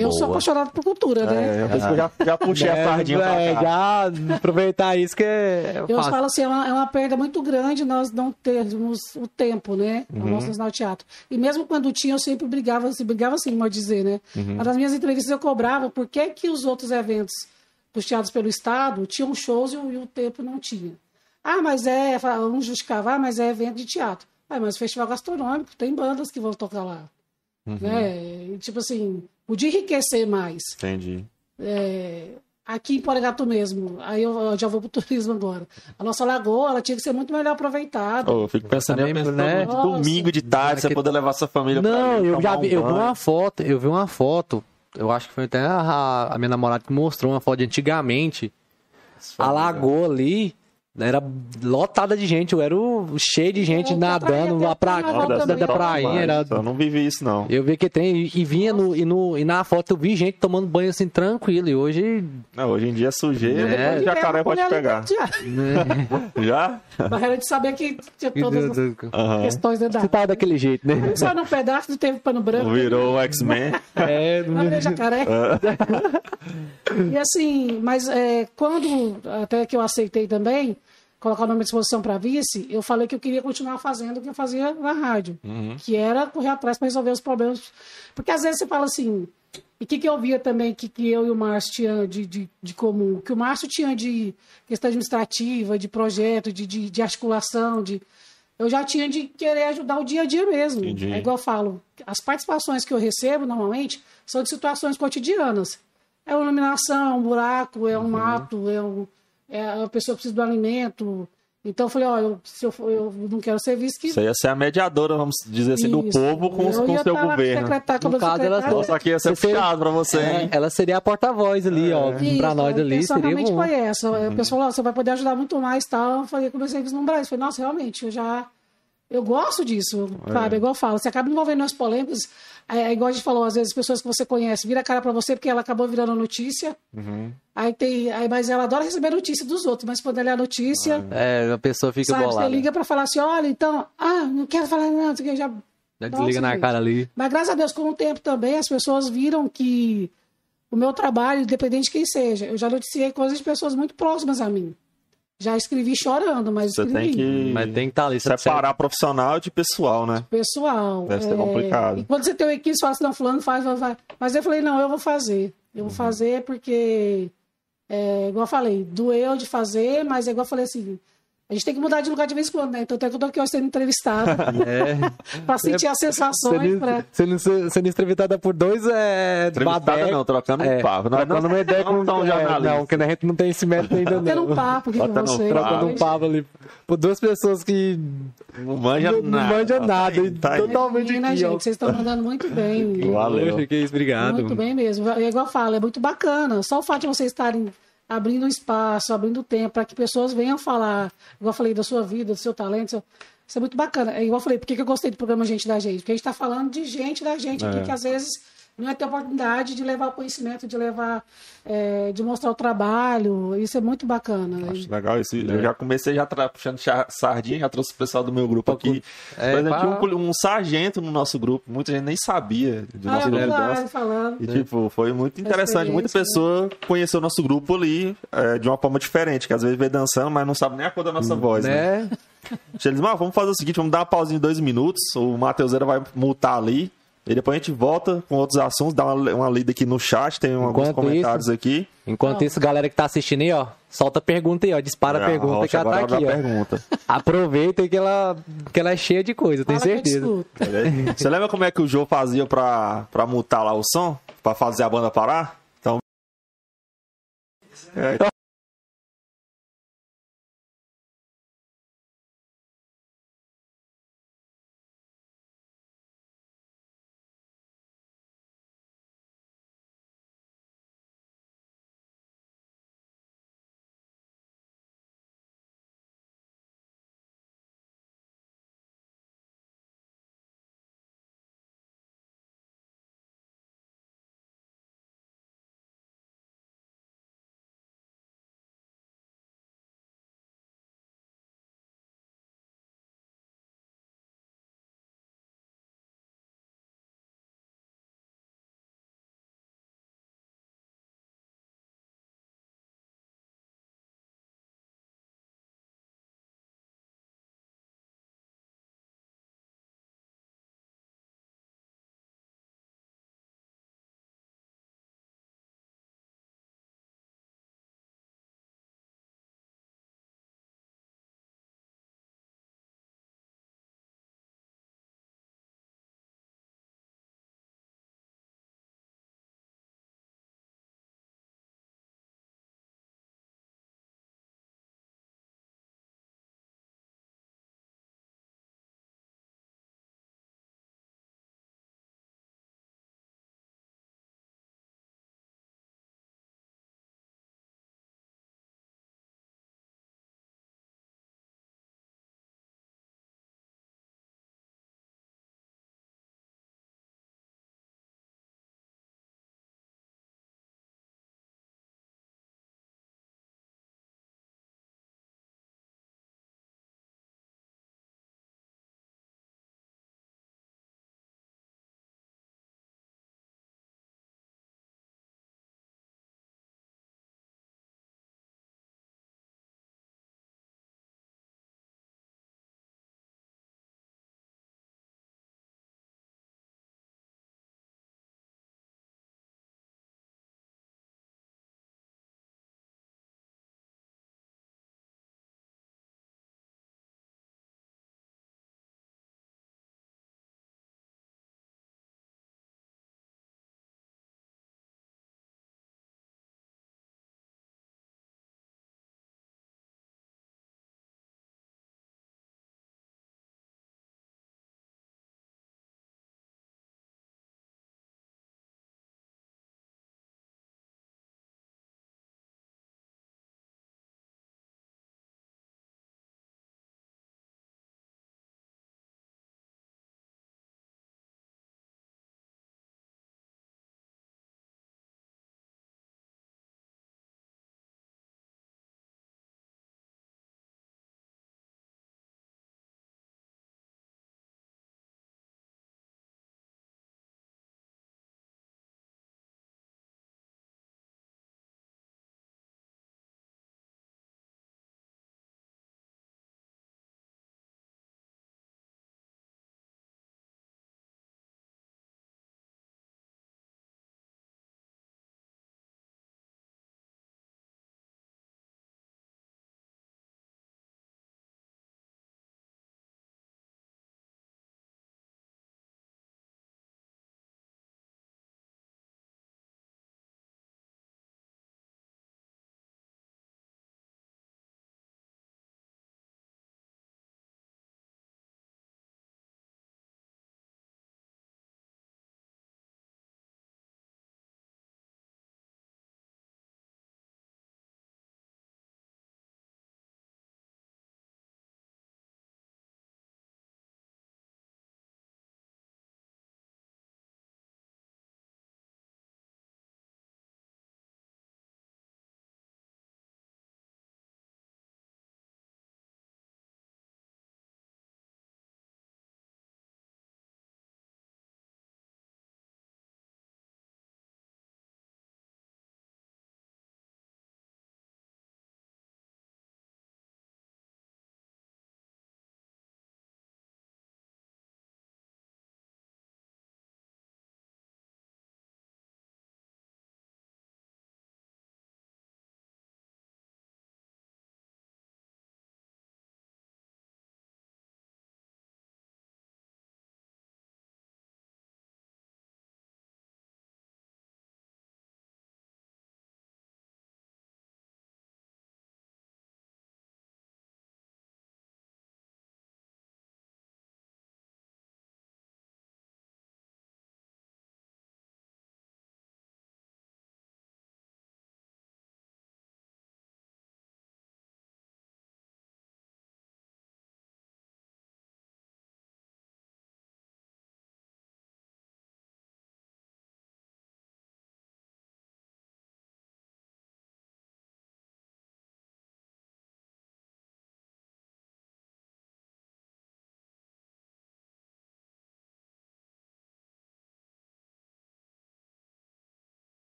Eu sou Boa. apaixonado por cultura, né? É, por isso que eu já, já puxei a sardinha pra é, cá. já aproveitar isso que é Eu falo assim, é uma, é uma perda muito grande nós não termos o tempo, né? Uhum. No nosso Nacional Teatro. E mesmo quando tinha, eu sempre brigava, assim, brigava assim, pode dizer, né? Uhum. Mas nas minhas entrevistas eu cobrava por que, que os outros eventos custeados pelo Estado tinham shows e o, e o tempo não tinha. Ah, mas é, um justificava, ah, mas é evento de teatro. Ah, mas festival gastronômico, tem bandas que vão tocar lá. Uhum. Né? E, tipo assim, podia enriquecer mais. Entendi. É, aqui em Poregatu mesmo, aí eu, eu já vou pro turismo agora. A nossa lagoa, ela tinha que ser muito melhor aproveitada. Oh, eu fico pensando pensando né? de domingo de tarde, você Que- poder levar sua família pra Não, ir eu já vi, um eu vi uma foto, eu vi uma foto, eu acho que foi até a, a minha namorada que mostrou uma foto de antigamente. A lagoa ali era lotada de gente, eu era o- cheio de gente É, nadando lá pra carnaval da, da prainha. Era, Eu não vivi isso, não. eu vi que tem, e, e vinha no, e, no, e na foto eu vi gente tomando banho assim tranquilo, e hoje. Não, hoje em dia é sujeira, É. o jacaré pode pegar. Já. Já? Barreira de saber que tinha todas as Aham. questões dentro da Você tava daquele jeito, né? Só num pedaço, não teve pano branco. Virou o X-Men. É, Não, é jacaré. e assim, mas é, quando, até que eu aceitei também, colocar o nome à disposição para vice, eu falei que eu queria continuar fazendo o que eu fazia na rádio, que era correr atrás para resolver os problemas. Porque às vezes você fala assim, e o que, que eu via também que, que eu e o Márcio tinha de, de, de comum? Que o Márcio tinha de questão administrativa, de projeto, de, de, de articulação, de. Eu já tinha de querer ajudar o dia a dia mesmo. Entendi. É igual eu falo, as participações que eu recebo normalmente são de situações cotidianas. É uma iluminação, é um buraco, é um Uhum. mato, é, um, é a pessoa precisa do alimento. Então eu falei, olha, eu, se eu, for- eu não quero serviço que. Você ia ser a mediadora, vamos dizer assim, do Isso. povo com, Eu com o seu tá governo. como No caso, ela-. Nossa, aqui ia ser puxado pra você, É, hein? ela seria a porta-voz ali, ó. Isso, pra nós ali seria realmente bom. foi essa. O pessoal falou, você vai poder ajudar muito mais e tal. Eu falei, comecei a vislumbrar isso. Falei, nossa, realmente, eu já... Eu gosto disso, sabe? É igual eu falo, você acaba envolvendo nas polêmicas. É, é igual a gente falou, às vezes, pessoas que você conhece, vira a cara pra você porque ela acabou virando notícia. Uhum. Aí tem... Aí, mas ela adora receber notícia dos outros, mas quando ela é a notícia... É, a pessoa fica Sabe, bolada. você liga pra falar assim, olha, então... Ah, não quero falar nada, que, já... Já Nossa, desliga na gente. cara ali. Mas graças a Deus, com o tempo também, as pessoas viram que o meu trabalho, independente de quem seja, eu já noticiei coisas de pessoas muito próximas a mim. Já escrevi chorando, mas Você escrevi. tem que Mas tem que estar ali. sabe? separar profissional de pessoal, né? Pessoal. Deve ser é, complicado. E quando você tem uma equipe, você fala assim, não, fulano faz, vai, vai. Mas eu falei, não, eu vou fazer. Eu Uhum. vou fazer porque, é, igual eu falei, doeu de fazer, mas é igual eu falei assim, a gente tem que mudar de lugar de vez em quando, né? Então até que eu tô aqui hoje sendo entrevistada É. pra sentir as sensações, Sendo, pra... sendo, sendo entrevistada por dois é, Entrevistada não, trocando um É, papo. Nós trocando não- uma ideia não com tão é, jornalista. Não, porque a gente não tem esse método ainda não. um papo Botando um vocês. Trocando um papo ali por duas pessoas que Não manja não, nada. não manja nada. Tá aí, tá aí. Totalmente Menina, aqui, gente, vocês estão mandando muito bem. Valeu. Que isso, obrigado. Muito bem mesmo. É igual eu falo, é muito bacana. Só o fato de vocês estarem abrindo espaço, abrindo tempo para que pessoas venham falar, igual eu falei, da sua vida, do seu talento. seu- Isso é muito bacana. É igual eu falei, por que eu gostei do programa Gente da Gente? Porque a gente está falando de gente da gente aqui, É. que às vezes não é ter oportunidade de levar o conhecimento, de levar, é, de mostrar o trabalho. Isso é muito bacana. Acho legal isso. Eu já comecei já tra- puxando sardinha, já trouxe o pessoal do meu grupo aqui. É, Por exemplo, tinha um, um sargento no nosso grupo, muita gente nem sabia de Ah, nossa é liderança. verdade, falando. E, tipo, foi muito interessante. Muita experiência, pessoa conheceu o nosso grupo ali é, de uma forma diferente, que às vezes vê dançando, mas não sabe nem a cor da nossa voz, né? Né? Eles, ah, vamos fazer o seguinte, vamos dar uma pausinha de dois minutos, o Mateuseira vai multar ali, e depois a gente volta com outros assuntos, dá uma, uma lida aqui no chat, tem alguns comentários aqui. Enquanto isso, galera que tá assistindo aí, ó, solta a pergunta aí, ó. Dispara a pergunta Rocha que ela tá agora aqui, ó. a pergunta. Aproveita que ela, que ela é cheia de coisa, tenho certeza. Você lembra como é que o Joe fazia pra, pra mutar lá o som? Pra fazer a banda parar? Então. É,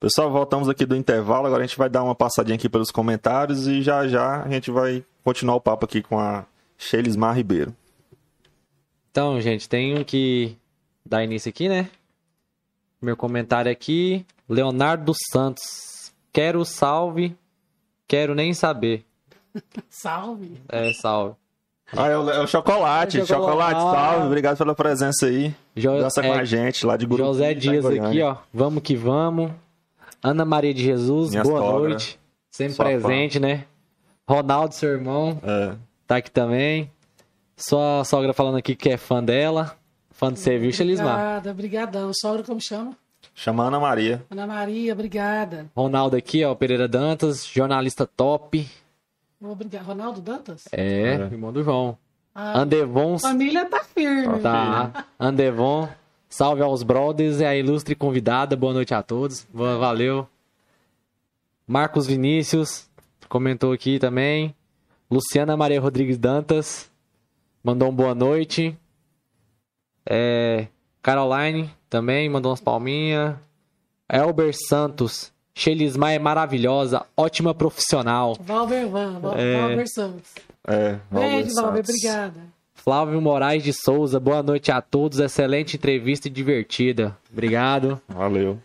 Pessoal, voltamos aqui do intervalo. Agora a gente vai dar uma passadinha aqui pelos comentários e já já a gente vai continuar o papo aqui com a Shelismar Ribeiro. Então, gente, tenho que dar início aqui, né? Meu comentário aqui, Leonardo Santos. Quero salve, quero nem saber. Salve. É, salve. Ah, é o, é o chocolate, É o chocolate. chocolate, salve, obrigado pela presença aí. Jo- com é, a gente lá de Gurupi. José Dias aqui, ó. Vamos que vamos. Ana Maria de Jesus, Minha boa sogra. noite. Sempre Sua fã. presente, né? Ronaldo, seu irmão, É, tá aqui também. Sua sogra falando aqui que é fã dela. Fã de você, viu, Xelismar? Obrigada, brigadão. Sogra, como chama? chama Ana Maria. Ana Maria, obrigada. Ronaldo aqui, ó, Pereira Dantas, jornalista top. Obrigada. Ronaldo Dantas? É, É. irmão do João. Ah, Andevon, família tá firme. tá. Andevon, salve aos brothers e a ilustre convidada. Boa noite a todos. Va- Valeu. Marcos Vinícius comentou aqui também. Luciana Maria Rodrigues Dantas mandou um boa noite. É, Caroline também mandou umas palminhas. Elber Santos. Shelismar é maravilhosa, ótima profissional. Valver Van, Val- É. Valver Santos. É, Valber Beijo, Valver, Santos. obrigada. Flávio Moraes de Souza, boa noite a todos. Excelente entrevista e divertida. Obrigado. Valeu.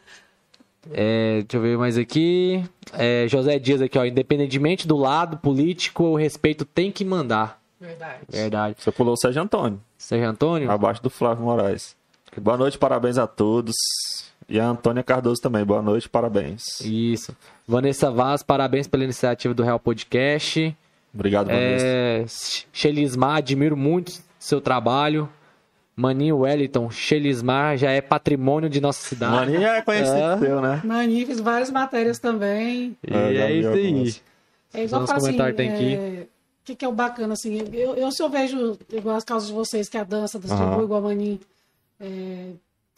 É, deixa eu ver mais aqui. É, José Dias aqui, ó. Independentemente do lado político, o respeito tem que mandar. Verdade. Verdade. Você pulou o Sérgio Antônio, Sérgio Antônio? abaixo do Flávio Moraes. Boa noite, parabéns a todos. E a Antônia Cardoso também, boa noite, parabéns. Isso. Vanessa Vaz, parabéns pela iniciativa do Real Podcast. Obrigado, Vanessa. É, Shelismar, admiro muito seu trabalho. Maninho Wellington, Shelismar já é patrimônio de nossa cidade. Maninho é conhecido É. seu, né? Mani, fiz várias matérias também. E É, já é isso aí. É igual Nos eu falo assim, tem aqui. é, O que, que é o bacana, assim, eu, eu se eu vejo, igual as causas de vocês, que é a dança do uhum. igual a Mani, é,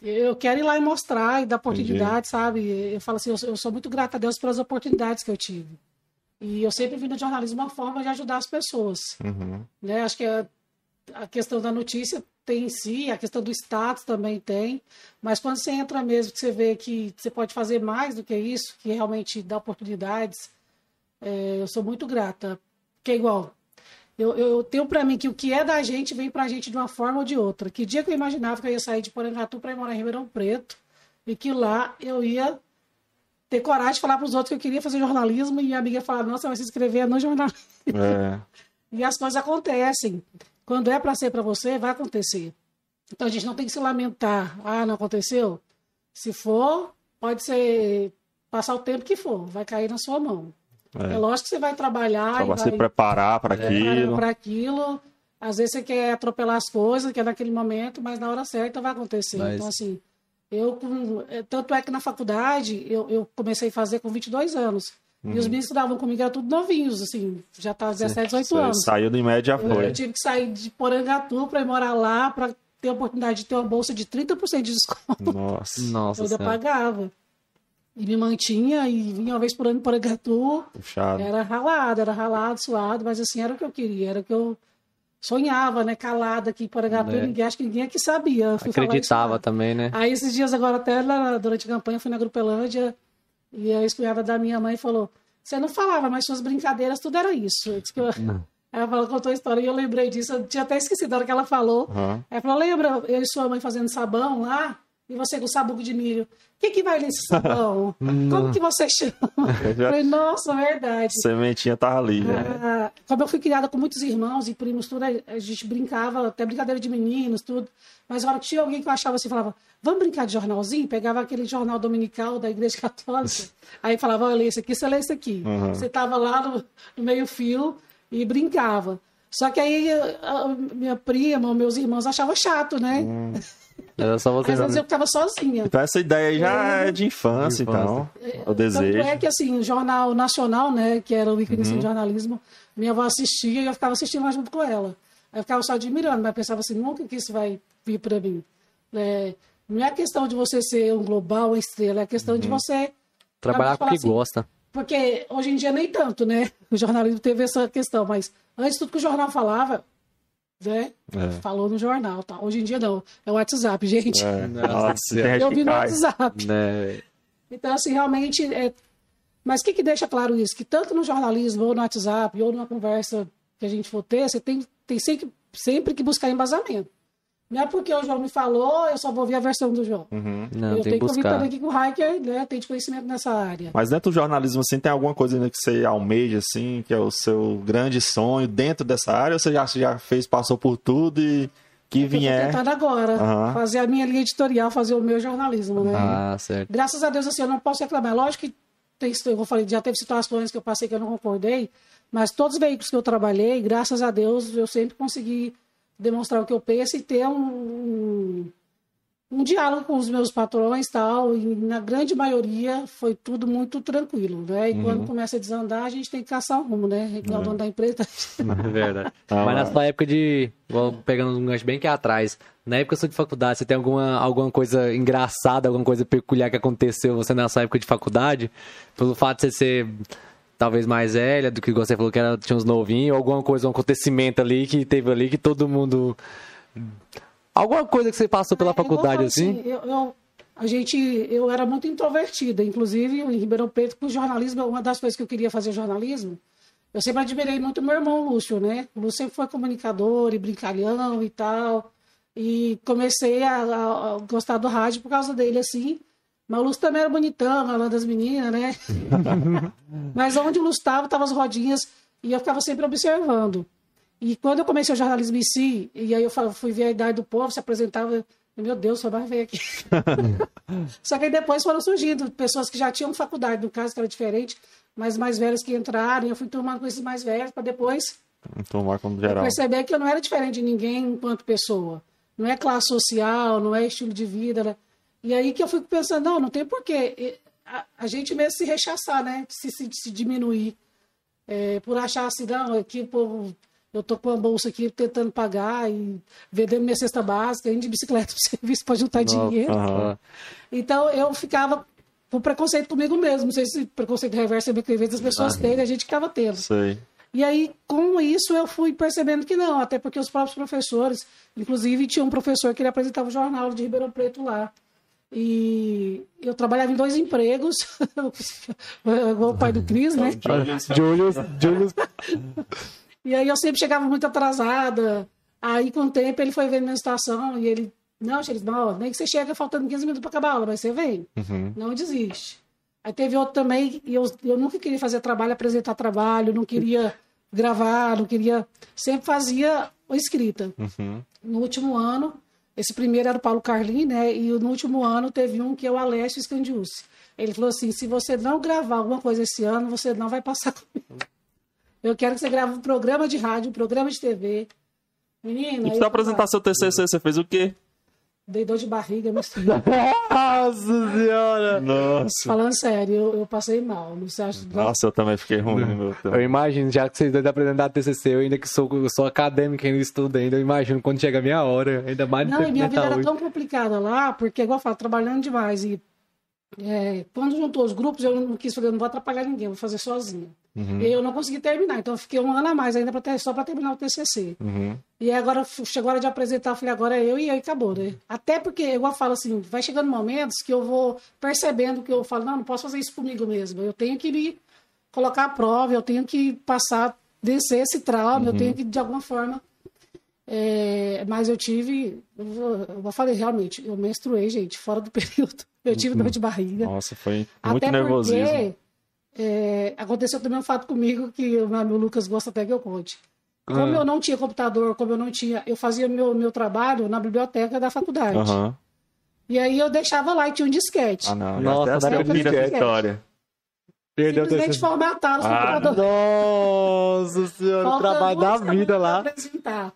eu quero ir lá e mostrar e dar oportunidade, sabe? Eu falo assim, eu, sou- eu sou muito grata a Deus pelas oportunidades que eu tive. E eu sempre vi no jornalismo uma forma de ajudar as pessoas. Uhum. né? Acho que a, a questão da notícia tem em si, a questão do status também tem, mas quando você entra mesmo, que você vê que você pode fazer mais do que isso, que realmente dá oportunidades, é, eu sou muito grata. Porque é igual, eu, eu tenho para mim que o que é da gente vem pra gente de uma forma ou de outra. Que dia que eu imaginava que eu ia sair de Porangatu para ir morar em Ribeirão Preto e que lá eu ia ter coragem de falar para os outros que eu queria fazer jornalismo e minha amiga falar, nossa, vai se inscrever no jornalismo. É, E as coisas acontecem. Quando é para ser para você, vai acontecer. Então a gente não tem que se lamentar. Ah, não aconteceu? Se for, pode ser passar o tempo que for, vai cair na sua mão. É, lógico que você vai trabalhar só e pra se vai preparar para aquilo. para aquilo. Às vezes você quer atropelar as coisas, que é naquele momento, mas na hora certa vai acontecer. Mas- Então, assim, eu eh, Tanto é que na faculdade eu, eu comecei a fazer com 22 anos. E os meninos que estudavam comigo eram tudo novinhos, assim, já tá 17, 18 Você anos. saiu do IMED já Eu, foi. eu tive que sair de Porangatu para ir morar lá, para ter a oportunidade de ter uma bolsa de 30% de desconto. Nossa, Nossa Eu ainda Senhora. pagava. E me mantinha e vinha uma vez por ano em Porangatu. puxado. Era ralado, era ralado, suado, mas assim, era o que eu queria, era o que eu sonhava, né? Calada aqui em Porangatu, Né? ninguém, acho que ninguém aqui sabia. Isso Acreditava lá. também, né? Aí esses dias agora, até lá, durante a campanha, fui na Grupelândia e a ex-cunhada da minha mãe falou: Você não falava, mas suas brincadeiras, tudo era isso. Eu Ela falou, contou a história e eu lembrei disso. Eu tinha até esquecido a hora que ela falou. Aham. Ela falou: Lembra eu e sua mãe fazendo sabão lá? E você com sabugo de milho. O que, que vai nesse sabão? Como que você chama? Eu falei, nossa, verdade. Sementinha tava ali, né? Ah, como eu fui criada com muitos irmãos e primos, tudo, a gente brincava, até brincadeira de meninos, tudo. Mas a hora que tinha alguém que eu achava assim, falava, vamos brincar de jornalzinho? Pegava aquele jornal dominical da Igreja Católica. Aí falava, olha, esse aqui, você lê esse aqui. Uhum. Você tava lá no, no meio-fio e brincava. Só que aí a- a minha prima, meus irmãos achavam chato, né? Era só você. Às vezes eu ficava sozinha. Então essa ideia aí já é de infância, De infância. então. O Tanto desejo. é que, assim, o Jornal Nacional, né, que era o ícone de jornalismo, minha avó assistia e eu ficava assistindo lá junto com ela. Aí eu ficava só admirando, mas pensava assim, nunca que isso vai vir para mim. É, não é questão de você ser um global, uma estrela, é questão de você... Trabalhar com o que assim, gosta. Porque hoje em dia nem tanto, né? O jornalismo teve essa questão, mas antes tudo que o jornal falava, né? É. Falou no jornal, tá? Hoje em dia não, é o WhatsApp, gente. É. Nossa Nossa, Eu vi no. WhatsApp. Né? Então, assim, realmente. É... Mas o que, que deixa claro isso? Que tanto no jornalismo, ou no WhatsApp, ou numa conversa que a gente for ter, você tem, tem sempre, sempre que buscar embasamento. Não é porque o João me falou, eu só vou ouvir a versão do João. Uhum. Não, eu tem tenho que ouvir também que o Hiker né, tem de conhecimento nessa área. Mas dentro do jornalismo, assim, tem alguma coisa ainda que você almeja, assim, que é o seu grande sonho dentro dessa área? Ou você já, já fez, passou por tudo e que Eu tô vier? tentando agora Aham. fazer a minha linha editorial, fazer o meu jornalismo, né? Ah, certo. Graças a Deus, assim, eu não posso reclamar. Lógico que tem, eu falei, já teve situações que eu passei que eu não concordei, mas todos os veículos que eu trabalhei, graças a Deus, eu sempre consegui demonstrar o que eu penso e ter um, um, um diálogo com os meus patrões e tal. E na grande maioria foi tudo muito tranquilo, né? E Uhum. quando começa a desandar, a gente tem que caçar um rumo, né? Igual o dono da empresa. É verdade. Mas na lá. sua época de. Vou pegando um gancho bem aqui atrás. Na época sua de faculdade, você tem alguma, alguma coisa engraçada, alguma coisa peculiar que aconteceu você nessa época de faculdade? Pelo fato de você ser talvez mais velha do que você falou que era, tinha uns novinhos, alguma coisa, um acontecimento ali que teve ali que todo mundo. Alguma coisa que você passou pela É, faculdade falo assim? eu, eu- a gente, eu era muito introvertida, inclusive em Ribeirão Preto, com jornalismo, uma das coisas que eu queria fazer jornalismo, eu sempre admirei muito meu irmão Lúcio, né? O Lúcio sempre foi comunicador e brincalhão e tal, e comecei a, a- a gostar do rádio por causa dele, assim. Mas o Lúcio também era bonitão, galã das meninas, né? Mas onde o Lúcio estava, estavam as rodinhas, e eu ficava sempre observando. E quando eu comecei o jornalismo em si, e aí eu fui ver a idade do povo, se apresentava, eu, meu Deus, só vai ver aqui. Só que aí depois foram surgindo pessoas que já tinham faculdade, no caso que era diferente, mas mais velhas que entraram, e eu fui tomando com esses mais velhos, para depois Tomar como geral. perceber que eu não era diferente de ninguém enquanto pessoa. Não é classe social, não é estilo de vida. né? E aí que eu fico pensando, não, não tem porquê. A, a gente mesmo se rechaçar, né? Se, se, se diminuir. É, por achar assim, não, aqui o povo, eu tô com a bolsa aqui tentando pagar e vendendo minha cesta básica, indo de bicicleta pro serviço para juntar dinheiro. Aham. Então eu ficava com preconceito comigo mesmo. Não sei se preconceito reverso é bem que às vezes as pessoas têm, a gente ficava tendo. Sei. E aí, com isso, eu fui percebendo que não, até porque os próprios professores, inclusive tinha um professor que ele apresentava o jornal de Ribeirão Preto lá. E eu trabalhava em dois empregos, igual o pai do Cris, né? Julius, Julius. E aí eu sempre chegava muito atrasada. Aí, com o tempo, ele foi vendo minha situação e ele, não, Xeris, não, nem que você chega faltando 15 minutos para acabar a aula, mas você vem. Não desiste. Aí teve outro também, e eu, eu nunca queria fazer trabalho, apresentar trabalho, não queria gravar, não queria. Sempre fazia escrita. No último ano, esse primeiro era o Paulo Carlin, né? E no último ano teve um que é o Alessio Scandius. Ele falou assim: se você não gravar alguma coisa esse ano, você não vai passar comigo. Eu quero que você grave um programa de rádio, um programa de TV. Menina, E pra apresentar seu TCC, você fez o quê? dei dor de barriga, mas Nossa senhora! Nossa. falando sério, eu, eu passei mal. Não sei, acho, Nossa, eu também fiquei ruim, meu Eu Deus. imagino, já que vocês dois apresentaram TCC, eu ainda que sou, eu sou acadêmico e ainda estudo ainda, eu imagino quando chega a minha hora, ainda mais Não, e minha vida era hoje. tão complicada lá, porque, igual eu falo, trabalhando demais. E é, quando juntou os grupos, eu não quis fazer, eu não vou atrapalhar ninguém, vou fazer sozinha. Uhum. E eu não consegui terminar, então eu fiquei um ano a mais ainda pra ter, só para terminar o TCC. Uhum. E agora chegou a hora de apresentar, eu falei, agora é eu e aí acabou, né? Até porque, igual eu falo assim, vai chegando momentos que eu vou percebendo que eu falo, não, não posso fazer isso comigo mesmo. Eu tenho que me colocar à prova, eu tenho que passar, descer esse trauma, eu tenho que, de alguma forma. é, mas eu tive, eu vou- eu falei, realmente, eu menstruei, gente, fora do período. Eu tive dor de barriga. Nossa, foi muito Até nervosismo. porque é, aconteceu também um fato comigo que o meu amigo Lucas gosta até que eu conte. Como Ah. eu não tinha computador, como eu não tinha. Eu fazia meu, meu trabalho na biblioteca da faculdade. Aham. E aí eu deixava lá e tinha um disquete. Ah, não. Nossa, Nossa, época a história. Perdeu o Simplesmente TCC. formataram os Ah, computadores. Nossa senhora, o trabalho da vida lá. apresentar.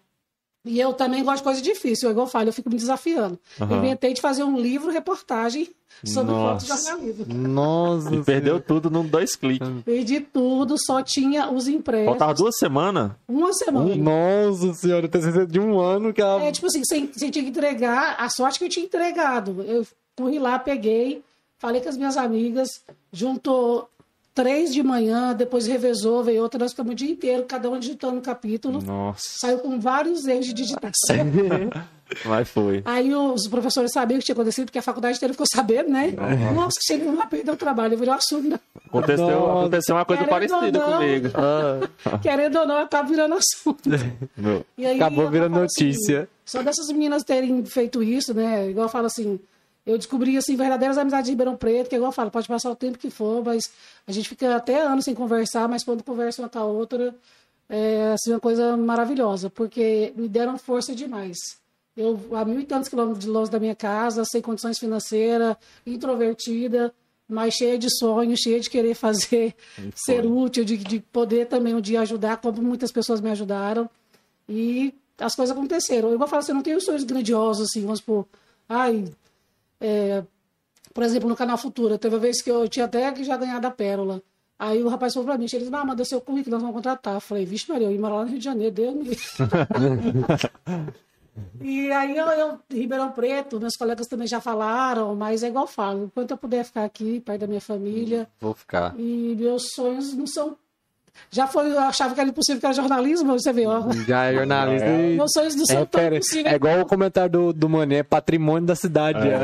E eu também gosto de coisa difícil, igual eu falo, eu fico me desafiando. Aham. Inventei de fazer um livro, reportagem sobre Nossa. fotojornalismo. Nossa E perdeu tudo num dois cliques. Perdi tudo, só tinha os impressos. Faltava duas semanas. Uma semana. Nossa senhora, TCC de um ano que ela... É, tipo assim, você, você tinha que entregar, a sorte que eu tinha entregado. Eu corri lá, peguei, falei com as minhas amigas, juntou três de manhã, depois revezou, veio outra, nós ficamos o dia inteiro, cada um digitando um capítulo. Nossa. Saiu com vários erros de digitação. Mas foi. Aí os professores sabiam o que tinha acontecido, porque a faculdade inteira ficou sabendo, né? Nossa, chega lá, perdeu o trabalho, virou assunto. né? Aconteceu, Nossa. aconteceu uma coisa Querendo parecida não. comigo. Ah, Querendo ou não, acaba virando assunto. E aí, Acabou virando assim, notícia. só dessas meninas terem feito isso, né? Igual eu falo assim, eu descobri assim, verdadeiras amizades de Ribeirão Preto, que igual eu falo, pode passar o tempo que for, mas a gente fica até anos sem conversar, mas quando conversa uma com a outra, é assim, uma coisa maravilhosa, porque me deram força demais. Eu, a mil e tantos quilômetros de longe da minha casa, sem condições financeiras, introvertida, mas cheia de sonhos, cheia de querer fazer, ser útil, de, de poder também um dia ajudar, como muitas pessoas me ajudaram. E as coisas aconteceram. Eu vou falar assim, eu não tenho sonhos grandiosos, assim, vamos supor, ai, é, por exemplo, no canal Futura, teve uma vez que eu tinha até que já ganhado a pérola. Aí o rapaz falou pra mim, ele disse, ah, manda seu currículo, nós vamos contratar. Eu falei, vixe Maria, eu ia morar lá no Rio de Janeiro, Deus me. E aí eu, eu, Ribeirão Preto, meus colegas também já falaram, mas é igual eu falo, enquanto eu puder ficar aqui, perto da minha família, vou ficar. e meus sonhos não são. Já foi, eu achava que era impossível que era jornalismo, você vê, ó. Já é jornalista e... Meus sonhos não É, são tão impossíveis. é igual o comentário do, do Mané, é patrimônio da cidade. É.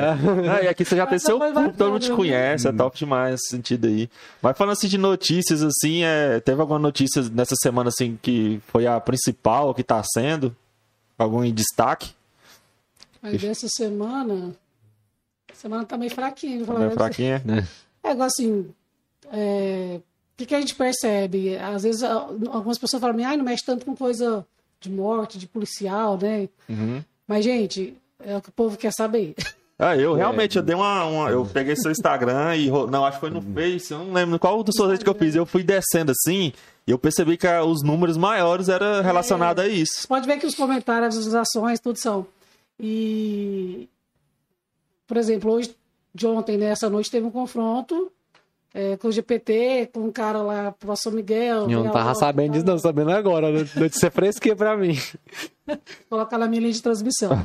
Ah, e aqui você já tem seu público, todo mundo te bacana, conhece, é top demais esse sentido aí. Mas falando assim de notícias, assim, é, teve alguma notícia nessa semana, assim, que foi a principal, que tá sendo? Algum em destaque? Mas dessa semana. Semana tá meio fraquinha, vou falar Meio fraquinha? É igual assim. é, que, que a gente percebe? Às vezes algumas pessoas falam, ai, não mexe tanto com coisa de morte, de policial, né? Uhum. Mas, gente, é o que o povo quer saber. Ah, eu realmente, eu dei uma, uma- Eu peguei seu Instagram e. Não, acho que foi no Face, eu não lembro qual dos sorvetes que eu fiz. Eu fui descendo assim e eu percebi que ah, os números maiores eram relacionados a isso. Você pode ver que os comentários, as visualizações, tudo são. E, por exemplo, hoje, de ontem, nessa noite, teve um confronto é, com o GPT, com um cara lá pro São Miguel. Eu não veio tava lá, sabendo disso, não, sabendo agora. Notícia fresquinha pra mim. Colocar na minha linha de transmissão.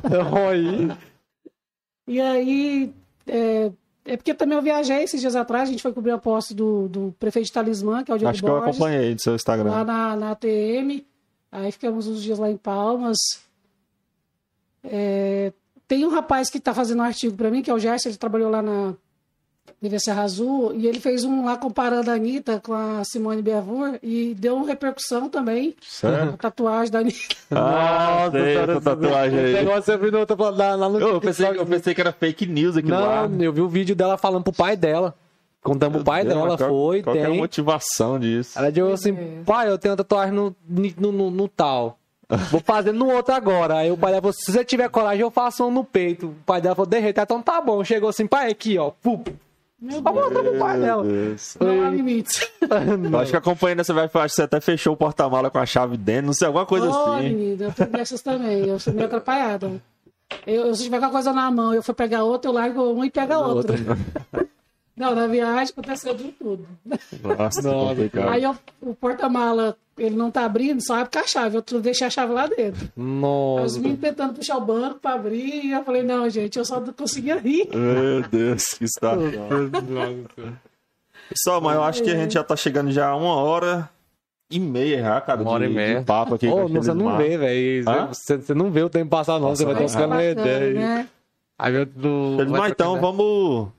Oi. E aí, é, é porque também eu viajei esses dias atrás, a gente foi cobrir a posse do, do prefeito de Talismã, que é o Diogo Acho que eu Borges, acompanhei do seu lá Instagram. na, na ATM. Aí ficamos uns dias lá em Palmas. É, tem um rapaz que está fazendo um artigo para mim, que é o Gerson, ele trabalhou lá na TV Serra Azul, e ele fez um lá comparando a Anitta com a Simone Biavur, e deu uma repercussão também, Sério? a tatuagem da Anitta. Ah, sei, essa tatuagem aí. Esse negócio eu vi no outro lá, lá no Eu pensei, eu pensei que era fake news aqui lá. Não, eu vi o vídeo dela falando pro pai dela. Contando pro pai Deus, dela, qual- foi, Qual que é a tem. motivação disso? Ela disse assim, é. pai, eu tenho uma tatuagem no, no, no- no tal. Vou fazer no outro agora. Aí o pai dela falou, se você tiver coragem, eu faço um no peito. O pai dela falou, derreta, então tá bom. Chegou assim, pai, aqui, ó. Pum. Meu pai Meu dela. Não há limites. Eu acho que acompanhando essa vai, acho que você até fechou o porta-mala com a chave dentro, não sei, alguma coisa Ô, assim. menina, eu tenho dessas também. Eu sou meio atrapalhada. Eu, eu, se tiver com a coisa na mão, eu for pegar outra, eu largo uma e pego a outra. Não, na viagem aconteceu de tudo. Nossa. Aí eu- o porta-mala, ele não tá abrindo, só abre com a chave. Eu deixei a chave lá dentro. Aí os Nossa. meninos tentando puxar o banco pra abrir, e eu falei, não, gente, eu só conseguia rir. Meu Deus, que situação. Só, mas eu acho que a gente já tá chegando já a uma hora e meia já, cara, Uma hora de, e meia. de papo aqui. aqueles você não mar. vê, velho. Você, você não vê o tempo passar, não. Você vai Nossa, uma Bacana, ideia. né? Aí eu do. Mas então, vamos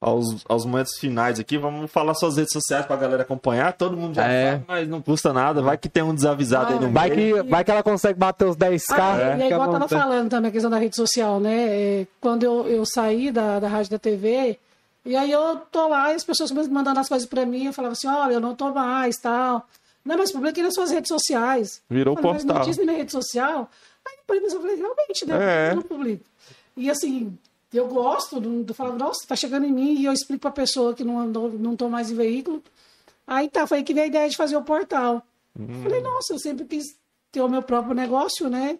aos, aos momentos finais aqui. Vamos falar suas redes sociais pra galera acompanhar. Todo mundo já É. sabe, mas não custa nada. Vai que tem um desavisado aí no Ah, Vai meio. que, vai que ela consegue bater os 10k. Ah, e é fica igual eu tava falando também, a questão da rede social, né? É, quando eu, eu saí da, da rádio da TV, e aí eu tô lá e as pessoas começam mandando as coisas pra mim, eu falava assim, olha, eu não tô mais, tal. Não, mas publiquei nas suas redes sociais. Virou Eu falei, mas postal. notícia na minha rede social. Aí depois eu falei, realmente, né? É. Eu não publico. E assim, eu gosto do, do falar, nossa, tá chegando em mim, e eu explico pra pessoa que não, não, não tô mais em veículo. Aí tá, foi aí que veio a ideia de fazer o portal. Falei, nossa, eu sempre quis ter o meu próprio negócio, né?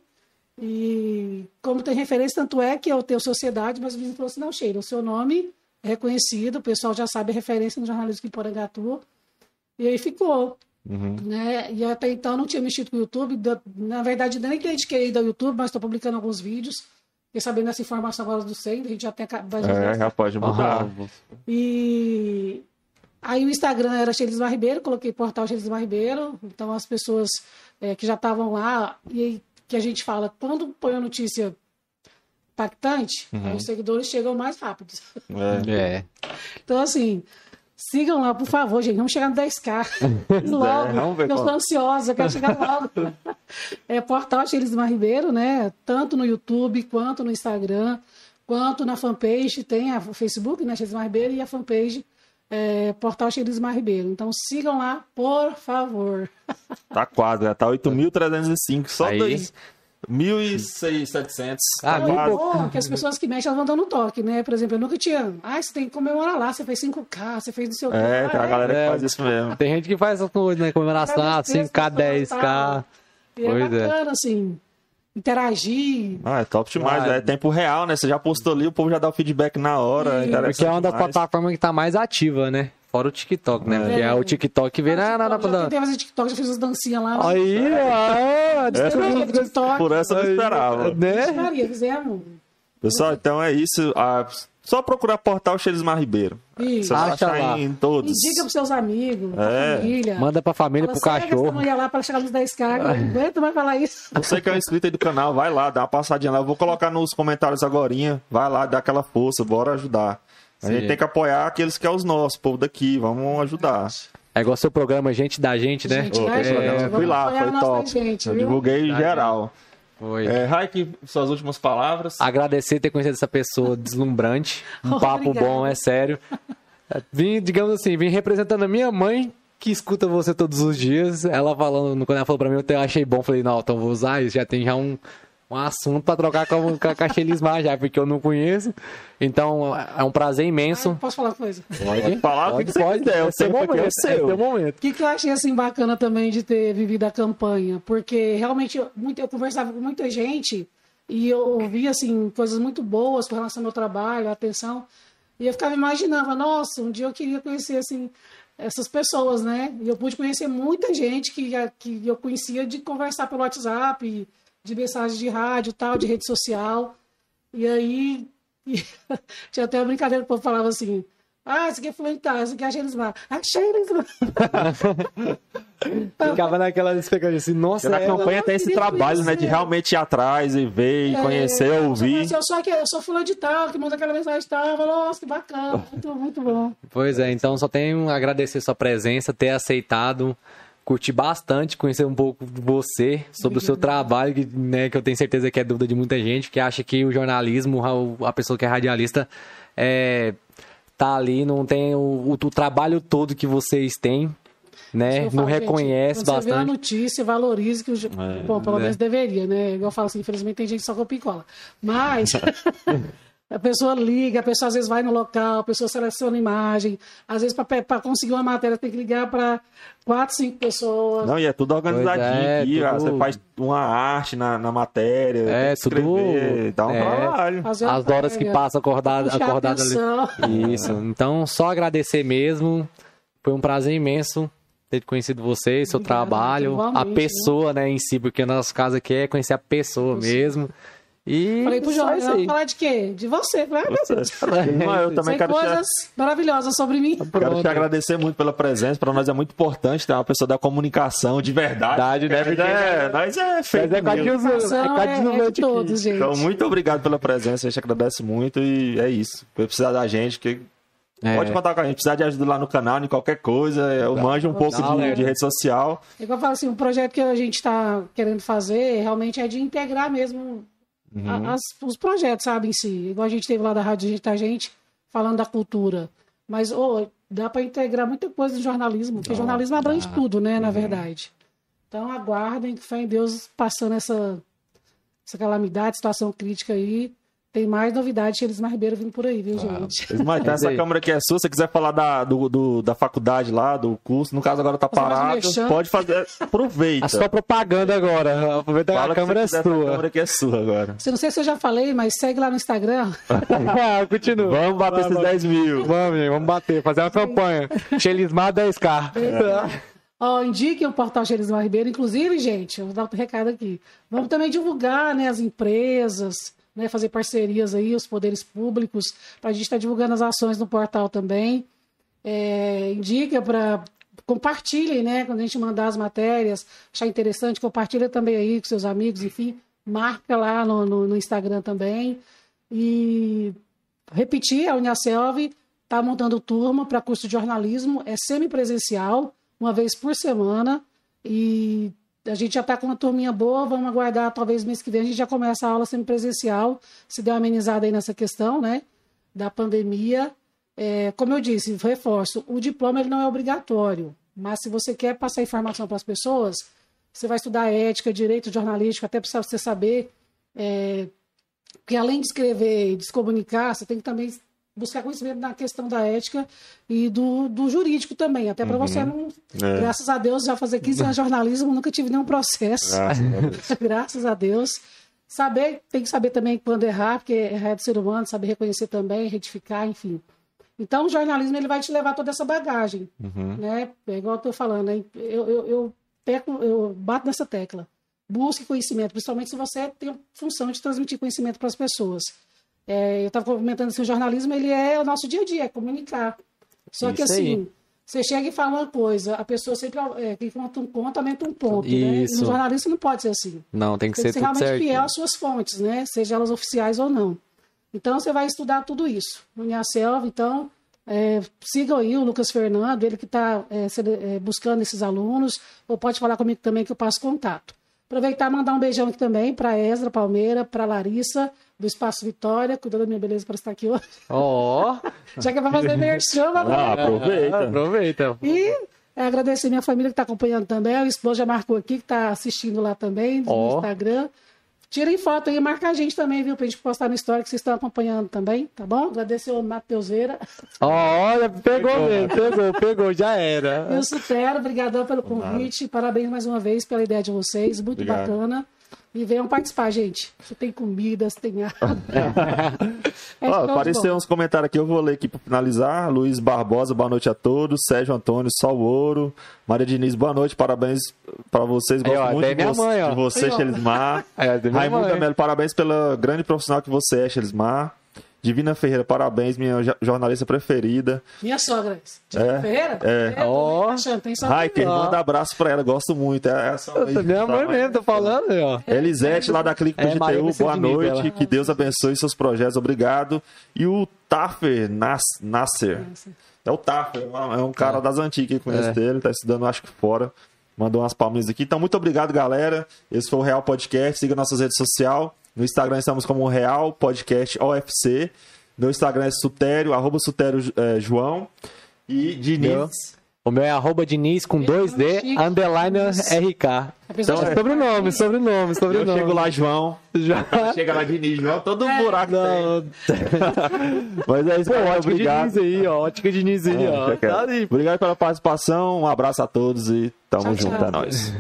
E como tem referência, tanto é que eu tenho sociedade, mas o vizinho falou assim, não, Sheila, o seu nome é reconhecido, o pessoal já sabe a referência no jornalismo em Porangatu. E aí ficou. Né? E até então não tinha mexido com o YouTube. Na verdade, nem dediquei ao YouTube, mas estou publicando alguns vídeos. Fiquei sabendo essa informação agora do SEM, a gente já tem a vai- É, já pode mudar. E aí o Instagram era Shelismar Ribeiro, coloquei portal Shelismar Ribeiro, então as pessoas eh, que já estavam lá, e que a gente fala, quando põe a notícia impactante, Uhum. os seguidores chegam mais rápido. É. É. Então, assim, sigam lá, por favor, gente. Vamos chegar no 10K. logo. vamos ver eu estou qual- ansiosa, eu quero chegar logo. É Portal Xelismar Ribeiro, né? Tanto no YouTube, quanto no Instagram, quanto na fanpage. Tem a Facebook, né? Xelismar Ribeiro, e a fanpage é, Portal Xelismar Ribeiro. Então, sigam lá, por favor. Tá quase, já tá 8.305. Só Aí. dois. 1.700. Ah, tá mil pouco. Bom, que as pessoas que mexem, elas vão dando um toque, né? Por exemplo, eu nunca tinha... Ah, você tem que comemorar lá, você fez 5K, você fez não sei o quê. É, Ah, tem uma galera que É. faz isso mesmo. Tem gente que faz essas coisas, né? Comemoração, ah, Agradecer as 5K, pessoas, 10K. tal. E é Pois é. bacana, assim, interagir. Ah, é top demais. Ah, é tempo real, né? Você já postou ali, o povo já dá o feedback na hora. Interessante Porque é uma das plataformas que tá mais ativa, né? Fora o TikTok, né? Porque é o TikTok vê na, na, na, já tentei fazer TikTok, já fiz as dancinhas lá. Aí, ó, do TikTok? Por essa eu não esperava. né? Maria, fizemos. Pessoal, então é isso. Ah, só procurar portal Xelismar Ribeiro. Isso. Você vai Acha achar lá. em todos. Indica pros seus amigos, pra É. família. Manda pra família, Fala, pro essa cachorro. mulher lá para chegar nos 10k. Eu não aguento mais falar isso. Você que é um inscrito aí do canal, vai lá, dá uma passadinha lá. Eu vou colocar nos comentários agora. Vai lá, dá aquela força, bora ajudar. A Sim. gente tem que apoiar aqueles que é os nossos, povo daqui. Vamos ajudar. É igual seu programa Gente da Gente, né? Gente, eu Vamos fui lá, foi top. gente, eu divulguei Tá, geral. Foi. É, Raik, suas últimas palavras. Agradecer ter conhecido essa pessoa deslumbrante. Um papo bom, é sério. Vim, digamos assim, vim representando a minha mãe, que escuta você todos os dias. Ela falando, quando ela falou pra mim, eu até achei bom. Falei, não, então vou usar isso. Já tem já um, um assunto pra trocar com a, com a Cachelismar já, porque eu não conheço. Então, é um prazer Ah, imenso. posso falar uma coisa? Pode falar o que Pode, pode. É O seu aqui é momento. o É seu. seu momento. O que, que eu achei assim bacana também de ter vivido a campanha? Porque realmente eu, muito, eu conversava com muita gente e eu ouvia assim, coisas muito boas com relação ao meu trabalho, a atenção. E eu ficava imaginando, nossa, um dia eu queria conhecer assim, essas pessoas, né? E eu pude conhecer muita gente que, que eu conhecia de conversar pelo WhatsApp, de mensagem de rádio tal, de rede social. E aí tinha até uma brincadeira que o povo falava assim. Ah, esse aqui é fulano de tal, esse aqui é Shelismar. Ah, Shelismar. Ficava naquela expectativa assim, nossa, Na ela- campanha tem esse trabalho, né? conhecer. De realmente ir atrás e ver, e conhecer, É, ouvir. Eu sou, aqui, eu sou fulano de tal, que manda aquela mensagem de tal. Nossa, que bacana. Muito, muito bom. Pois é, então só tenho a agradecer sua presença, ter aceitado, curti bastante, conhecer um pouco de você, sobre o seu trabalho, que, né, que eu tenho certeza que é dúvida de muita gente, que acha que o jornalismo, a- pessoa que é radialista, é, tá ali, não tem o, o- o trabalho todo que vocês têm, né? Eu Não falo, gente, reconhece quando Você vê a bastante. notícia, valorize que o. jo- Bom, pelo né? menos deveria, né? Igual eu falo assim, infelizmente tem gente que só copia e cola. Mas. A pessoa liga, a pessoa às vezes vai no local, a pessoa seleciona a imagem. Às vezes, para conseguir uma matéria, tem que ligar para quatro, cinco pessoas. Não, e é tudo organizadinho é, aqui. tudo- Você faz uma arte na, na matéria, É, que tudo- escrever, dá um é. trabalho. As horas que matéria, passa acordada, puxar a acordada ali. Isso. Então, só agradecer mesmo. Foi um prazer imenso ter conhecido você, seu Obrigada, trabalho, a pessoa, né, em si, porque o nosso caso aqui é conhecer a pessoa mesmo. E Falei pro aí. vou falar de quê? De você. Deus. Não, eu também Tem quero te, coisas maravilhosas sobre mim. quero te Pronto. agradecer muito pela presença. Para nós é muito importante ter uma pessoa da comunicação de verdade. Verdade, né? Porque É, nós é feito. Mas é é é, é de todos, gente. Então, muito obrigado pela presença. A gente agradece muito e é isso. Se precisar da gente, que É. pode contar com a gente. Precisar de ajuda lá no canal, em qualquer coisa. Eu manjo um pouco Dá, de, né? de rede social. É igual eu falo assim, o projeto que a gente está querendo fazer realmente é de integrar mesmo a- as- os projetos, sabe, em si. Igual a gente teve lá da Rádio Digital Gente falando da cultura. Mas ô, dá para integrar muita coisa no jornalismo, porque jornalismo abrange tudo, né, na verdade. Então aguardem fé em Deus passando essa, essa calamidade, situação crítica aí. Tem mais novidades, Elismar Ribeiro vindo por aí, viu, gente? Mas É essa câmera aqui é sua. Se você quiser falar da, do, do- da faculdade lá, do curso, no caso agora tá parado, pode fazer. Aproveita. A sua propaganda agora. Aproveita que Fala a que câmera é sua. câmera aqui é sua agora. Você não sei se eu já falei, mas segue lá no Instagram. Continua. Vamos bater esses 10 mil. Vamos, gente, vamos bater, fazer uma campanha. Xelismar 10k. Ó, indiquem o portal Xerismar Ribeiro. Inclusive, gente, eu vou dar outro recado aqui. Vamos também divulgar né, as empresas, né, fazer parcerias aí, os poderes públicos, para a gente estar divulgando as ações no portal também. É, indica para compartilhem, né? Quando a gente mandar as matérias, achar interessante, compartilha também aí com seus amigos, enfim, marca lá no, no, no Instagram também. E repetir, a Uniaselv está montando turma para curso de jornalismo, é semipresencial, uma vez por semana, e a gente já está com uma turminha boa, vamos aguardar, talvez mês que vem a gente já começa a aula semipresencial, se der uma amenizada aí nessa questão, né, da pandemia. É, como eu disse, reforço, o diploma ele não é obrigatório, mas se você quer passar informação para as pessoas, você vai estudar ética, direito jornalístico, até para você saber é, que além de escrever e de comunicar, você tem que também buscar conhecimento na questão da ética e do, do jurídico também, até para uhum. você não, é. graças a Deus, já fazer 15 anos de jornalismo, nunca tive nenhum processo. Graças a Deus. graças a Deus. Saber, tem que saber também quando errar, porque errar é do ser humano, saber reconhecer também, retificar, enfim. Então, o jornalismo ele vai te levar toda essa bagagem, uhum. né? É igual eu estou falando, eu, eu, eu, peco, eu bato nessa tecla. Busque conhecimento, principalmente se você tem a função de transmitir conhecimento para as pessoas. É, eu estava comentando assim, o jornalismo ele é o nosso dia a dia, é comunicar. Só Isso que assim, aí. você chega e fala uma coisa, a pessoa sempre é, que conta um ponto, aumenta um ponto. Né? E no jornalismo não pode ser assim. Não, tem que tem ser, que ser realmente certo. fiel às suas fontes, né? Seja elas oficiais ou não. Então você vai estudar tudo isso. No Uniaselv, então, é, sigam aí o Lucas Fernando, ele que está é, é, buscando esses alunos, ou pode falar comigo também que eu passo contato. Aproveitar e mandar um beijão aqui também para Ezra Palmeira, para Larissa, do Espaço Vitória, cuidando da minha beleza para estar aqui hoje. Ó! Oh. Já que é para fazer merchan, ah, aproveita. aproveita. E é, agradecer minha família que está acompanhando também, o esposo já marcou aqui, que está assistindo lá também, no oh. Instagram. Tirem foto aí e marca a gente também, viu? Pra gente postar no história que vocês estão acompanhando também, tá bom? Agradecer o Matheus Veira. olha, pegou mesmo, pegou, pegou, já era. Eu supero, obrigadão pelo convite. Parabéns mais uma vez pela ideia de vocês, muito Obrigado. bacana. E venham participar, gente. Você tem comida, você tem água. é apareceu uns comentários aqui, eu vou ler aqui para finalizar. Luiz Barbosa, boa noite a todos. Sérgio Antônio, Sol Ouro. Maria Diniz, boa noite, parabéns para vocês. Gosto Aí, ó, muito de, vo mãe, de você, Xelismar. É, Raimundo Melo, parabéns pela grande profissional que você é, Xelismar. Divina Ferreira, parabéns, minha jornalista preferida. Minha sogra. Divina é, Ferreira? É. é ó. Hiker, manda abraço pra ela, gosto muito. É essa minha mãe mesmo, tô falando, ó. Elisete, lá da Clique do é, GTU, boa noite. Que Deus abençoe seus projetos, obrigado. E o Taffer Nas, Nasser. É o Taffer, é um cara é. das antigas que conhece é. dele, tá estudando, acho que fora. Mandou umas palminhas aqui. Então, muito obrigado, galera. Esse foi o Real Podcast. Siga nossas redes sociais. No Instagram estamos como Real Podcast OFC. Meu Instagram é Sutério, arroba Sutério é, João. E Diniz. O meu é arroba Diniz com 2D, underline RK. Então é sobrenome, sobrenome, sobrenome. Eu chego lá, João. João. Chega lá, Diniz, João, todo um é, buraco não. Mas é isso, Pô, ótica obrigado. Diniz aí, ó. Ótica Diniz aí, é, ó. Tá obrigado pela participação, um abraço a todos e tamo tchau, junto, tchau. é nóis.